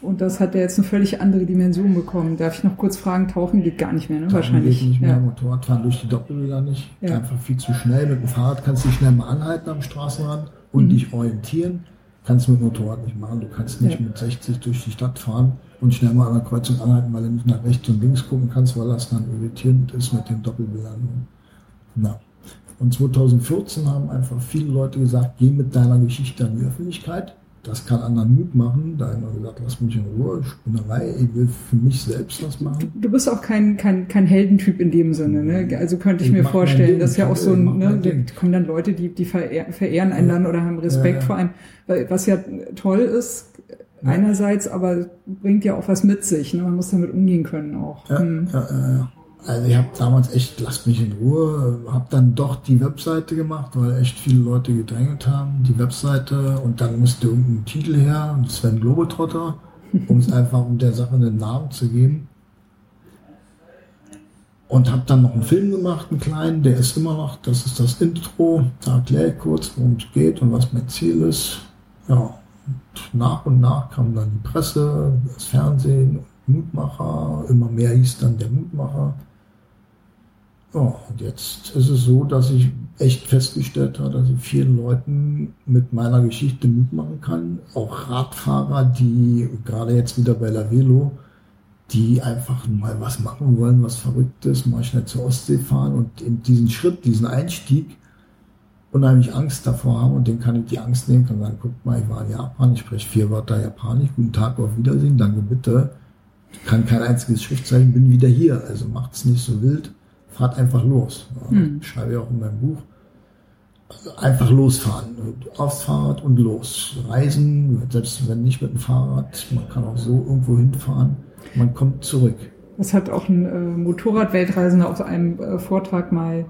Und das hat ja jetzt eine völlig andere Dimension bekommen. Darf ich noch kurz fragen, tauchen geht gar nicht mehr, ne? Tauchen Wahrscheinlich. Geht nicht mehr. Motorradfahren durch die Doppelbilder nicht. Einfach viel zu schnell. Mit dem Fahrrad kannst du dich schnell mal anhalten am Straßenrand und Mhm. dich orientieren. Kannst du mit Motorrad nicht machen. Du kannst nicht Ja. mit 60 durch die Stadt fahren und schnell mal an der Kreuzung anhalten, weil du nicht nach rechts und links gucken kannst, weil das dann irritierend ist mit den Doppelbildern. Na. Und 2014 haben einfach viele Leute gesagt, geh mit deiner Geschichte an die Öffentlichkeit. Das kann anderen Mut machen. Da haben wir gesagt, lass mich in Ruhe, Spinnerei, ich will für mich selbst was machen. Du bist auch kein, kein, kein Heldentyp in dem Sinne, ne? Also könnte ich, Ich mir vorstellen, das ist ja auch so ein, ne? Da kommen dann Leute, die, die verehr, verehren einen dann oder haben Respekt Ja, ja. vor einem. Was ja toll ist, einerseits, aber bringt ja auch was mit sich, ne? Man muss damit umgehen können auch. Ja, Hm. ja, ja, ja. Also ich habe damals echt, lasst mich in Ruhe, habe dann doch die Webseite gemacht, weil echt viele Leute gedrängelt haben, die Webseite und dann musste irgendein Titel her, Sven Globetrotter, um es einfach um der Sache einen Namen zu geben. Und habe dann noch einen Film gemacht, einen kleinen, der ist immer noch, das ist das Intro, da erkläre ich kurz, worum es geht und was mein Ziel ist. Ja, und nach und nach kam dann die Presse, das Fernsehen, Mutmacher, immer mehr hieß dann der Mutmacher. Ja, und jetzt ist es so, dass ich echt festgestellt habe, dass ich vielen Leuten mit meiner Geschichte Mut machen kann. Auch Radfahrer, die gerade jetzt wieder bei La Velo, die einfach mal was machen wollen, was Verrücktes, mal schnell zur Ostsee fahren und eben diesen Schritt, diesen Einstieg unheimlich Angst davor haben. Und den kann ich die Angst nehmen, kann sagen, guck mal, ich war in Japan, ich spreche vier Wörter Japanisch, guten Tag, auf Wiedersehen, danke bitte, kann kein einziges Schriftzeichen, bin wieder hier, also macht's nicht so wild, fahrt einfach los. Ja, Hm. Schreibe ich auch in meinem Buch. Also einfach losfahren, aufs Fahrrad und los. Reisen, selbst wenn nicht mit dem Fahrrad, man kann auch so irgendwo hinfahren, man kommt zurück. Das hat auch ein äh, Motorrad-Weltreisender auf einem äh, Vortrag mal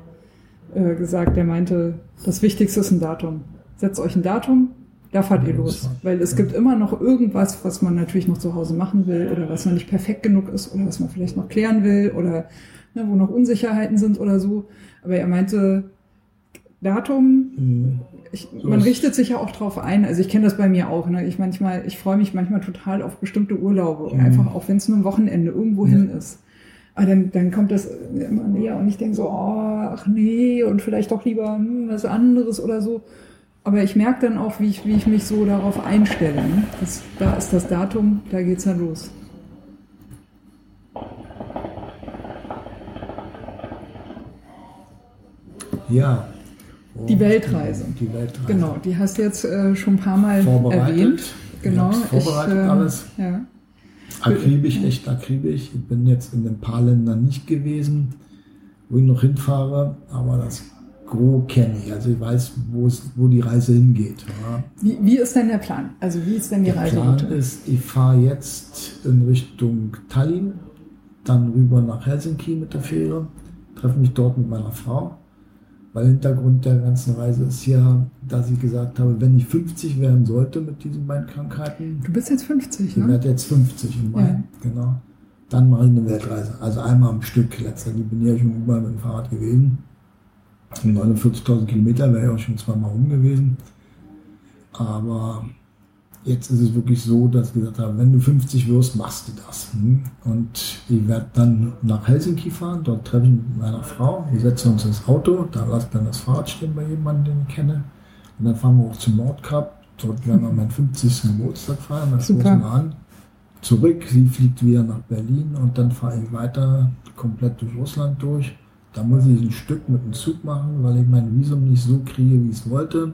äh, gesagt. Der meinte, das Wichtigste ist ein Datum. Setzt euch ein Datum, da fahrt ihr Ja, los. Weil es ja. gibt immer noch irgendwas, was man natürlich noch zu Hause machen will oder was noch nicht perfekt genug ist oder was man vielleicht noch klären will oder ne, wo noch Unsicherheiten sind oder so. Aber er meinte, Datum, Mhm. ich, man richtet sich ja auch drauf ein. Also ich kenne das bei mir auch. Ne? Ich manchmal, ich freue mich manchmal total auf bestimmte Urlaube. Und Mhm. einfach auch wenn es nur ein Wochenende irgendwo hin ist. Aber dann, dann kommt das immer näher und ich denke so, oh, ach nee, und vielleicht doch lieber hm, was anderes oder so. Aber ich merke dann auch, wie ich, wie ich mich so darauf einstelle. Ne? Das, da ist das Datum, da geht's ja los. Ja. Die Weltreise. Die Weltreise. Genau, die hast du jetzt äh, schon ein paar Mal Vorbereitet. erwähnt. Ich Genau. vorbereitet ähm, alles. Ja. Akribisch, echt akribisch. Ich bin jetzt in den paar Ländern nicht gewesen, wo ich noch hinfahre, aber das Gros kenne ich. Also ich weiß, wo, die Reise hingeht. Ja. Wie, wie ist denn der Plan? Also wie ist denn die Der Plan Reiseroute? ist, ich fahre jetzt in Richtung Tallinn, dann rüber nach Helsinki mit der Fähre, treffe mich dort mit meiner Frau. Weil Hintergrund der ganzen Reise ist ja, dass ich gesagt habe, wenn ich 50 werden sollte mit diesen beiden Krankheiten, Du bist jetzt 50, ich ne? werde jetzt 50 im Mai, Ja. genau. Dann mache ich eine Weltreise. Also einmal am Stück. Letztendlich bin ich ja schon überall mit dem Fahrrad gewesen. 49.000 Kilometer wäre ja auch schon zweimal rum gewesen. Aber jetzt ist es wirklich so, dass ich gesagt habe, wenn du 50 wirst, machst du das. Hm? Und ich werde dann nach Helsinki fahren. Dort treffe ich mit meiner Frau. Wir setzen uns ins Auto. Da lasse ich dann das Fahrrad stehen bei jemandem, den ich kenne. Und dann fahren wir auch zum Nordkap. Dort werden wir meinen 50. Geburtstag feiern. Das stoßen wir an. Zurück. Sie fliegt wieder nach Berlin und dann fahre ich weiter komplett durch Russland durch. Da muss ich ein Stück mit dem Zug machen, weil ich mein Visum nicht so kriege, wie ich es wollte.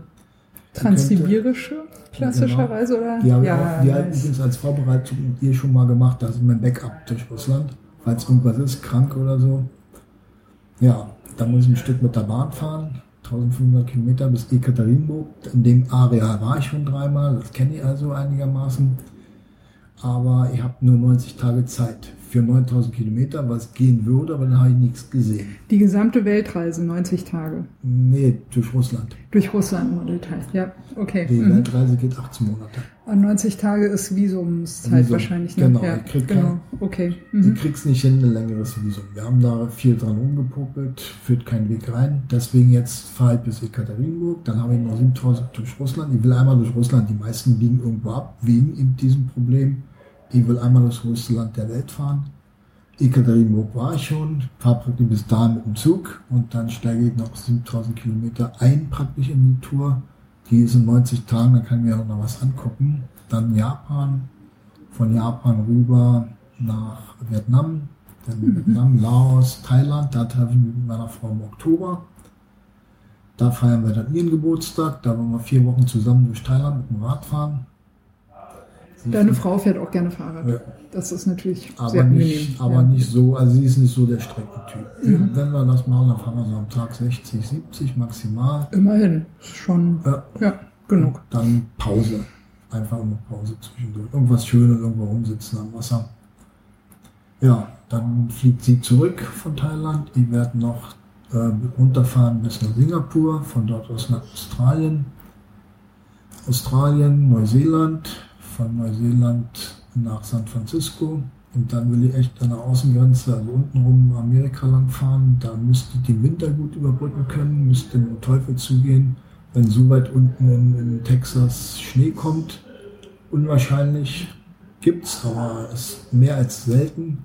Transsibirische klassischerweise oder? Die habe ja, ich auch, die ich nice. übrigens als Vorbereitung mit ihr schon mal gemacht. Das ist mein Backup durch Russland, falls irgendwas ist, krank oder so. Ja, da muss ich ein Stück mit der Bahn fahren. 1500 Kilometer bis Ekaterinburg. In dem Areal war ich schon dreimal, das kenne ich also einigermaßen. Aber ich habe nur 90 Tage Zeit für 9000 Kilometer, was gehen würde, aber dann habe ich nichts gesehen. Die gesamte Weltreise, 90 Tage. Nee, durch Russland. Durch Russland im Detail. Ja, okay. Die Mhm. Weltreise geht 18 Monate. Und 90 Tage ist Visumszeit Visum, wahrscheinlich. Ne? genau. Ja, Ich krieg genau. kein- Okay. Du Mhm. kriegst nicht hin ein längeres Visum. Wir haben da viel dran rumgepopelt, führt kein Weg rein. Deswegen jetzt fahre ich bis Ekaterinburg, dann habe ich noch 7000 durch Russland. Ich will einmal durch Russland, die meisten biegen irgendwo ab, wegen eben diesem Problem. Ich will einmal das größte Land der Welt fahren. Ekaterinburg war ich schon, fahre praktisch bis dahin mit dem Zug und dann steige ich noch 7000 Kilometer ein praktisch in die Tour. Die ist in 90 Tagen, dann kann ich mir auch noch was angucken. Dann Japan, von Japan rüber nach Vietnam, dann Vietnam, Laos, Thailand, da treffe ich mich mit meiner Frau im Oktober. Da feiern wir dann ihren Geburtstag, da wollen wir vier Wochen zusammen durch Thailand mit dem Rad fahren. Deine Frau fährt auch gerne Fahrrad. Ja. Das ist natürlich aber sehr nicht, angenehm. aber ja. nicht so, also sie ist nicht so der Streckentyp. Wenn wir das machen, dann fahren wir so am Tag 60, 70 maximal. Immerhin. Schon, Ja, ja, genug. dann Pause. Einfach immer Pause zwischendurch. Irgendwas Schönes, irgendwo rumsitzen am Wasser. Ja, dann fliegt sie zurück von Thailand. Ich werde noch äh, runterfahren bis nach Singapur, von dort aus nach Australien. Australien, Neuseeland, von Neuseeland nach San Francisco. Und dann will ich echt an der Außengrenze, also untenrum Amerika lang fahren. Da müsste ich den Winter gut überbrücken können, müsste dem Teufel zugehen, wenn so weit unten in, in Texas Schnee kommt. Unwahrscheinlich gibt's, aber ist mehr als selten.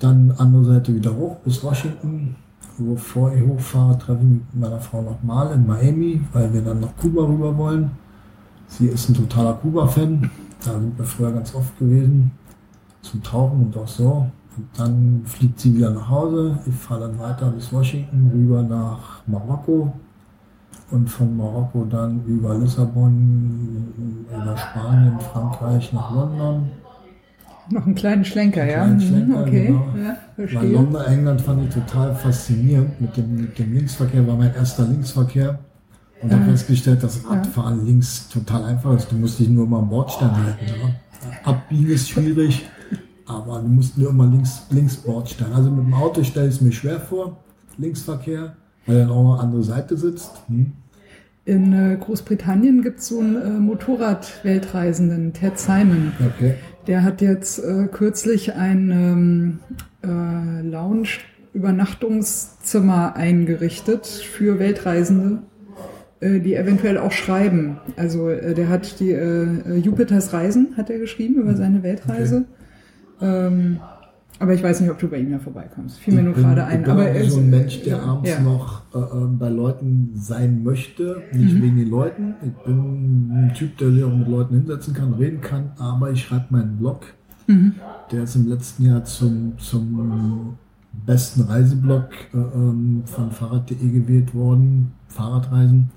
Dann andere Seite wieder hoch bis Washington. Bevor ich hochfahre, treffe ich mit meiner Frau nochmal in Miami, weil wir dann nach Kuba rüber wollen. Sie ist ein totaler Kuba-Fan. Da sind wir früher ganz oft gewesen. Zum Tauchen und auch so. Und dann fliegt sie wieder nach Hause. Ich fahre dann weiter bis Washington, rüber nach Marokko. Und von Marokko dann über Lissabon, über Spanien, Frankreich nach London. Noch einen kleinen Schlenker, ja? Kleinen Mhm, Schlenker, okay, genau. ja, Weil. London, England fand ich total faszinierend mit dem, mit dem Linksverkehr, war mein erster Linksverkehr. Und habe festgestellt, dass Radfahren links total einfach ist. Du musst dich nur mal am Bordstein halten. Ja. Abbiegen ist schwierig, aber du musst nur immer links, links Bordstein. Also mit dem Auto stelle ich es mir schwer vor, Linksverkehr, weil dann auch eine andere Seite sitzt. Hm. In äh, Großbritannien gibt es so einen äh, Motorrad-Weltreisenden, Ted Simon. Okay. Der hat jetzt äh, kürzlich ein ähm, äh, Lounge-Übernachtungszimmer eingerichtet für Weltreisende, die eventuell auch schreiben. Also äh, der hat die äh, äh, Jupiters Reisen, hat er geschrieben über seine Weltreise. Ähm, Aber ich weiß nicht, ob du bei ihm ja vorbeikommst. Fiel mir nur gerade ein. Ich bin Aber auch es- so ein Mensch, der abends ja. noch äh, äh, bei Leuten sein möchte. Nicht Mhm. wegen den Leuten. Ich bin ein Typ, der sich auch mit Leuten hinsetzen kann, reden kann. Aber ich schreibe meinen Blog. Mhm. Der ist im letzten Jahr zum, zum besten Reiseblog äh, ähm, von Fahrrad.de gewählt worden. Fahrradreisen.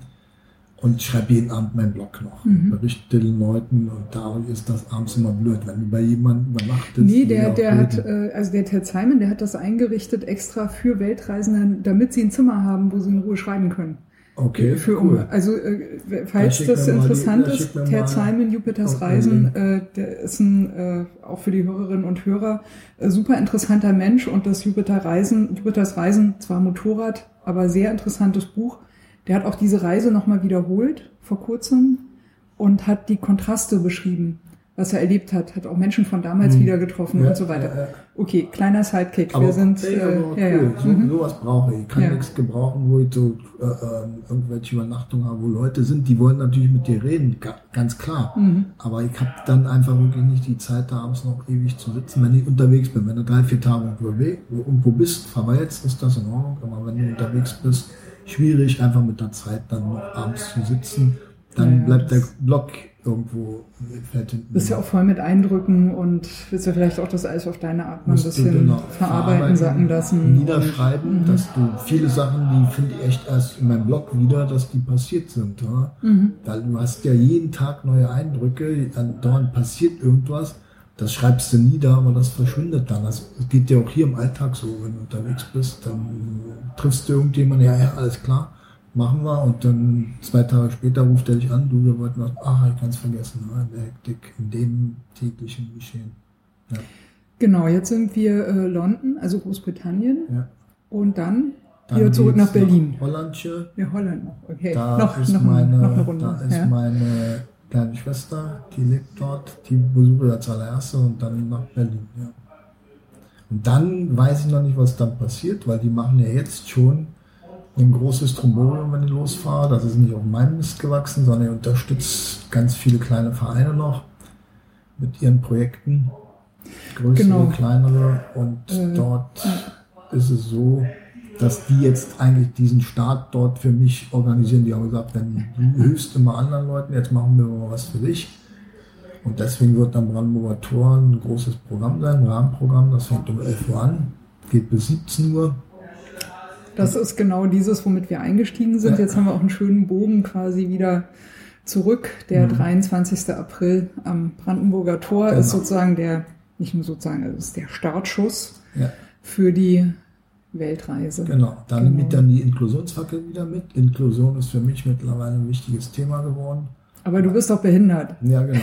Und ich schreibe jeden Abend meinen Blog noch. Mhm. Berichte den Leuten. Und da ist das abends immer blöd, wenn du bei jemandem übernachtest. Nee, der, der hat, äh, also der Ted Simon, der hat das eingerichtet extra für Weltreisende, damit sie ein Zimmer haben, wo sie in Ruhe schreiben können. Okay, für cool. also äh, falls schick das mal die- interessant da ist, Ted Simon, Jupiters einen Reisen, äh, der ist ein äh, auch für die Hörerinnen und Hörer äh, super interessanter Mensch und das Jupiter Reisen, Jupiters Reisen zwar Motorrad, aber sehr interessantes Buch. Der hat auch diese Reise nochmal wiederholt vor kurzem und hat die Kontraste beschrieben, was er erlebt hat, hat auch Menschen von damals Hm. wieder getroffen Ja, und so weiter. ja, ja. Okay, kleiner Sidekick. Aber Wir sind ey, äh, cool. So, Mhm. Sowas brauche ich. Ich kann nichts gebrauchen, wo ich so äh, ähm, irgendwelche Übernachtungen habe, wo Leute sind, die wollen natürlich mit dir reden, ga, ganz klar. Mhm. Aber ich habe dann einfach wirklich nicht die Zeit, da abends noch ewig zu sitzen, wenn ich unterwegs bin. Wenn du drei, vier Tage irgendwo bist, verweilst, ist das in Ordnung. Aber wenn du unterwegs bist, schwierig, einfach mit der Zeit dann noch abends zu sitzen. Dann Ja, bleibt der Blog irgendwo, fällt hinten. bist ja auch voll mit Eindrücken und willst ja vielleicht auch das alles auf deine Art mal ein bisschen genau verarbeiten, sacken lassen. niederschreiben, Und, dass du viele Sachen, die finde ich echt erst in meinem Blog wieder, dass die passiert sind. Ja? Mhm. Weil du hast ja jeden Tag neue Eindrücke, andauernd passiert irgendwas, das schreibst du nieder, aber das verschwindet dann. Das geht dir auch hier im Alltag so, wenn du unterwegs bist, dann triffst du irgendjemanden, ja, ja, alles klar, machen wir und dann zwei Tage später ruft er dich an, du, wir wollten was, ach, ich kann es vergessen, ja, in der Hektik, in dem täglichen Geschehen. Ja, Genau, jetzt sind wir äh, London, also Großbritannien ja. und dann, Dann wieder zurück nach Berlin. Hollandsche, Ja, Holland noch. Okay, Da noch, ist noch, meine, noch eine Runde. da ist ja. meine kleine Schwester, die lebt dort, die besuche ich als allererste und dann nach Berlin. Ja. Und dann weiß ich noch nicht, was dann passiert, weil die machen ja jetzt schon ein großes Tromborium, wenn ich losfahre. Das ist nicht auf meinem Mist gewachsen, sondern ich unterstütze ganz viele kleine Vereine noch mit ihren Projekten. Größere, Genau. kleinere. Und Äh, dort ist es so, dass die jetzt eigentlich diesen Start dort für mich organisieren. Die haben gesagt, wenn du hilfst immer anderen Leuten, jetzt machen wir mal was für dich. Und deswegen wird am Brandenburger Tor ein großes Programm sein, ein Rahmenprogramm. Das fängt um 11 Uhr an, geht bis 17 Uhr. Das ist genau dieses, womit wir eingestiegen sind. Ja. Jetzt haben wir auch einen schönen Bogen quasi wieder zurück. Der Mhm. 23. April am Brandenburger Tor Genau. ist sozusagen der, nicht nur sozusagen, es ist der Startschuss Ja, für die Weltreise. genau. Dann Genau. ich dann die Inklusionsfackel wieder mit. Inklusion ist für mich mittlerweile ein wichtiges Thema geworden. Aber du bist doch behindert. Ja, genau.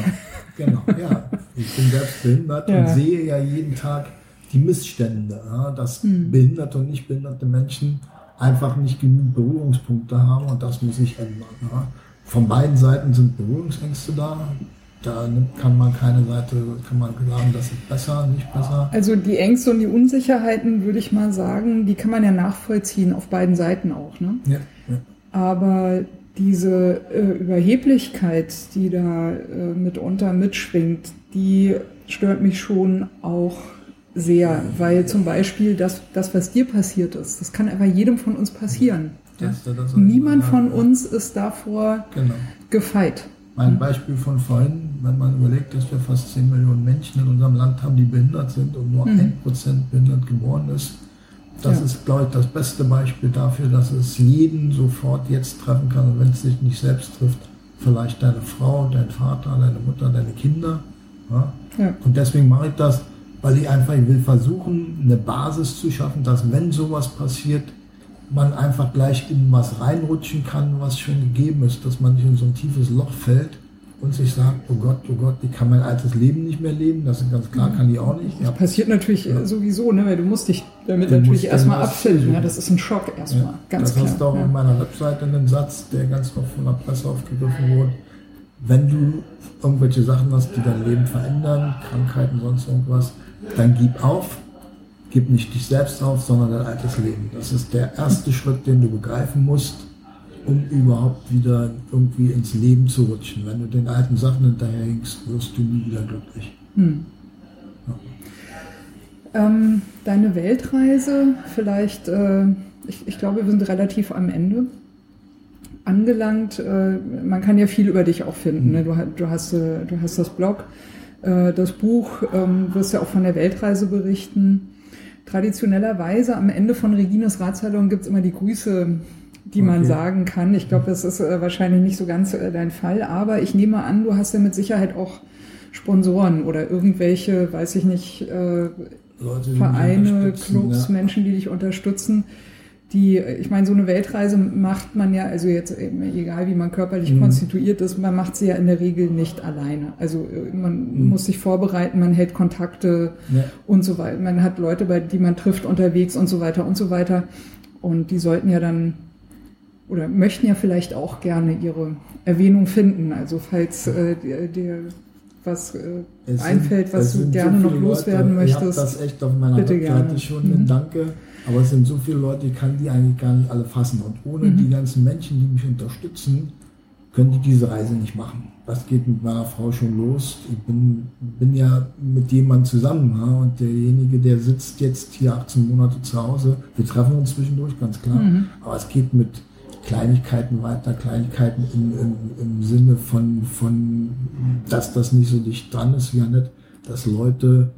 genau, ja. Ich bin selbst behindert Ja. und sehe ja jeden Tag die Missstände, dass Hm. behinderte und nicht behinderte Menschen einfach nicht genügend Berührungspunkte haben und das muss sich ändern. Von beiden Seiten sind Berührungsängste da. Da kann man keine Seite, kann man sagen, das ist besser, nicht besser. Also die Ängste und die Unsicherheiten, würde ich mal sagen, die kann man ja nachvollziehen, auf beiden Seiten auch. Ne? Ja, ja. Aber diese äh, Überheblichkeit, die da äh, mitunter mitschwingt, die stört mich schon auch sehr, weil zum Beispiel das, das, was dir passiert ist, das kann einfach jedem von uns passieren. Das das, Niemand von uns ist davor Genau. gefeit. Mein Beispiel von vorhin, wenn man überlegt, dass wir fast 10 Millionen Menschen in unserem Land haben, die behindert sind und nur Mhm. ein Prozent behindert geworden ist, das Ja. ist, glaube ich, das beste Beispiel dafür, dass es jeden sofort jetzt treffen kann und wenn es dich nicht selbst trifft, vielleicht deine Frau, dein Vater, deine Mutter, deine Kinder. Ja? Ja. Und deswegen mache ich das, weil ich einfach ich will versuchen, eine Basis zu schaffen, dass wenn sowas passiert, man einfach gleich in was reinrutschen kann, was schon gegeben ist, dass man nicht in so ein tiefes Loch fällt und sich sagt, oh Gott, oh Gott, ich kann mein altes Leben nicht mehr leben, das ist ganz klar, kann ich auch nicht. Ja, Das passiert natürlich Ja. sowieso, ne? weil du musst dich damit Du natürlich erstmal abfinden. Ja? Das ist ein Schock erstmal, ganz das klar. hast du auch auf meiner Webseite einen Satz, der ganz oft von der Presse aufgegriffen wurde. Wenn du irgendwelche Sachen hast, die dein Leben verändern, Krankheiten, sonst irgendwas, dann gib auf, gib nicht dich selbst auf, sondern dein altes Leben. Das ist der erste Schritt, den du begreifen musst, um überhaupt wieder irgendwie ins Leben zu rutschen. Wenn du den alten Sachen hinterherhinkst, wirst du nie wieder glücklich. Hm. Ähm, deine Weltreise, vielleicht, äh, ich, ich glaube, wir sind relativ am Ende angelangt. Äh, man kann ja viel über dich auch finden. Ne? Du, du, hast, äh, du hast das Blog, äh, das Buch, ähm, wirst ja auch von der Weltreise berichten. Traditionellerweise am Ende von Regines Ratsalon gibt's immer die Grüße, die okay. man sagen kann. Ich glaube, das ist äh, wahrscheinlich nicht so ganz äh, dein Fall, aber ich nehme an, du hast ja mit Sicherheit auch Sponsoren oder irgendwelche, weiß ich nicht, äh, Leute, Vereine, Clubs, ja. Menschen, die dich unterstützen die, ich meine, so eine Weltreise macht man ja, also jetzt egal wie man körperlich mhm. konstituiert ist, man macht sie ja in der Regel nicht alleine. Also äh, man mhm. muss sich vorbereiten, man hält Kontakte ja. und so weiter. Man hat Leute, bei die man trifft unterwegs und so weiter und so weiter. Und die sollten ja dann oder möchten ja vielleicht auch gerne ihre Erwähnung finden. Also falls äh, dir was äh, einfällt, was du gerne so noch loswerden Leute, möchtest. Ich habe das echt auf meiner bitte Webseite gerne. schon. Mhm. Danke. Aber es sind so viele Leute, ich kann die eigentlich gar nicht alle fassen. Und ohne mhm. die ganzen Menschen, die mich unterstützen, können die diese Reise nicht machen. Das geht mit meiner Frau schon los. Ich bin, bin ja mit jemandem zusammen ja, und derjenige, der sitzt jetzt hier 18 Monate zu Hause. Wir treffen uns zwischendurch, ganz klar. Mhm. Aber es geht mit Kleinigkeiten weiter, Kleinigkeiten im, im, im Sinne von, von, dass das nicht so dicht dran ist, wie ja nicht, dass Leute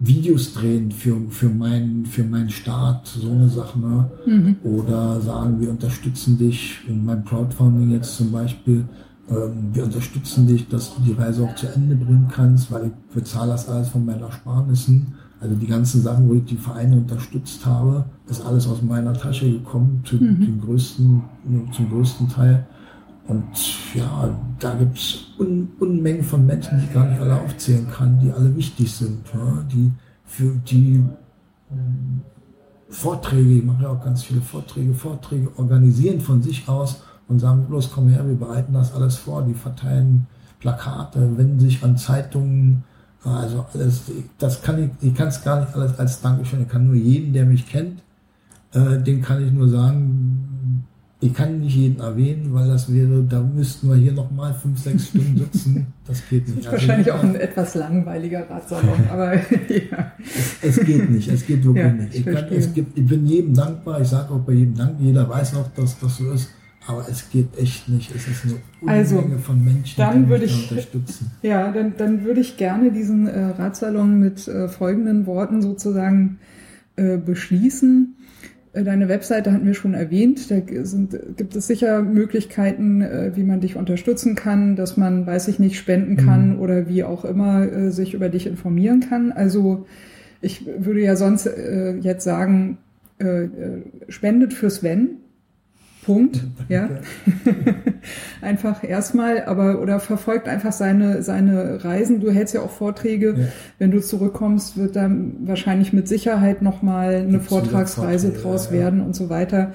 Videos drehen für, für, mein, für meinen Start, so eine Sache. Ne? Mhm. Oder sagen, wir unterstützen dich in meinem Crowdfunding jetzt zum Beispiel. Ähm, wir unterstützen dich, dass du die Reise auch zu Ende bringen kannst, weil ich bezahle das alles von meinen Ersparnissen. Also die ganzen Sachen, wo ich die Vereine unterstützt habe, ist alles aus meiner Tasche gekommen, zu, mhm. größten, zum größten Teil. Und ja, da gibt es Un Unmengen von Menschen, die ich gar nicht alle aufzählen kann, die alle wichtig sind. Ja, die für die ähm, Vorträge, ich mache ja auch ganz viele Vorträge, Vorträge organisieren von sich aus und sagen, bloß komm her, wir bereiten das alles vor, die verteilen Plakate, wenden sich an Zeitungen, also alles, das kann ich, ich kann es gar nicht alles als Dankeschön, ich kann nur jeden, der mich kennt, äh, den kann ich nur sagen, ich kann nicht jeden erwähnen, weil das wäre, da müssten wir hier nochmal fünf, sechs Stunden sitzen. Das geht nicht. Das ist also wahrscheinlich auch ein etwas langweiliger Ratsalon, aber ja. Es, es, geht nicht, es geht wirklich ja, nicht. Ich, kann, es gibt, ich bin jedem dankbar, ich sage auch bei jedem Dank, jeder weiß auch, dass das so ist. Aber es geht echt nicht. Es ist eine Unmenge also, von Menschen, dann die würde ich, unterstützen. Ja, dann, dann würde ich gerne diesen äh, Ratsalon mit äh, folgenden Worten sozusagen äh, beschließen. Äh, deine Webseite hatten wir schon erwähnt. Da sind, gibt es sicher Möglichkeiten, äh, wie man dich unterstützen kann, dass man, weiß ich nicht, spenden kann mhm. oder wie auch immer äh, sich über dich informieren kann. Also ich würde ja sonst jetzt sagen, spendet für Sven. Punkt. Ja. einfach erstmal, aber oder verfolgt einfach seine, seine Reisen. Du hältst ja auch Vorträge. Ja. Wenn du zurückkommst, wird dann wahrscheinlich mit Sicherheit nochmal eine Gibt's Vortragsreise draus ja, werden und so weiter.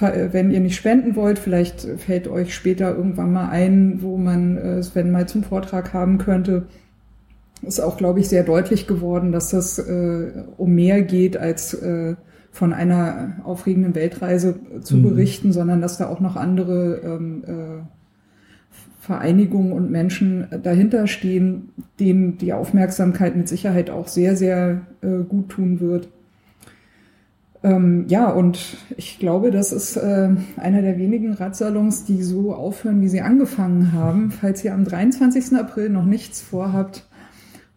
Äh, wenn ihr nicht spenden wollt, vielleicht fällt euch später irgendwann mal ein, wo man äh, Sven mal zum Vortrag haben könnte. Ist auch, glaube ich, sehr deutlich geworden, dass das äh, um mehr geht als äh, von einer aufregenden Weltreise zu mhm. berichten, sondern dass da auch noch andere ähm, äh, Vereinigungen und Menschen dahinter stehen, denen die Aufmerksamkeit mit Sicherheit auch sehr, sehr äh, gut tun wird. Ähm, ja, und ich glaube, das ist äh, einer der wenigen Radsalons, die so aufhören, wie sie angefangen haben. Falls ihr am 23. April noch nichts vorhabt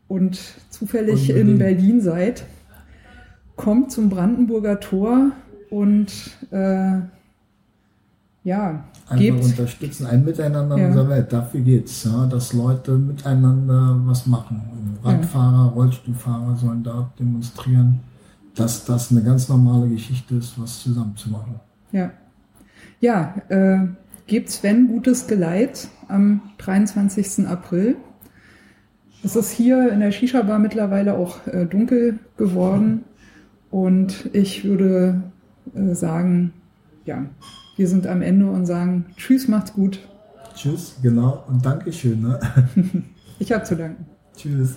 und zufällig in Berlin seid, kommt zum Brandenburger Tor und äh, ja, einfach unterstützen, ein Miteinander ja. in unserer Welt. Dafür geht's, ja, dass Leute miteinander was machen. Radfahrer, ja. Rollstuhlfahrer sollen da demonstrieren, dass das eine ganz normale Geschichte ist, was zusammen zu machen. Ja, ja, äh, gebt Sven gutes Geleit am 23. April. Es ist hier in der Shisha-Bar mittlerweile auch äh, dunkel geworden. Und ich würde äh, sagen, ja, wir sind am Ende und sagen Tschüss, macht's gut. Tschüss, genau und Dankeschön. Ne? ich habe zu danken. Tschüss.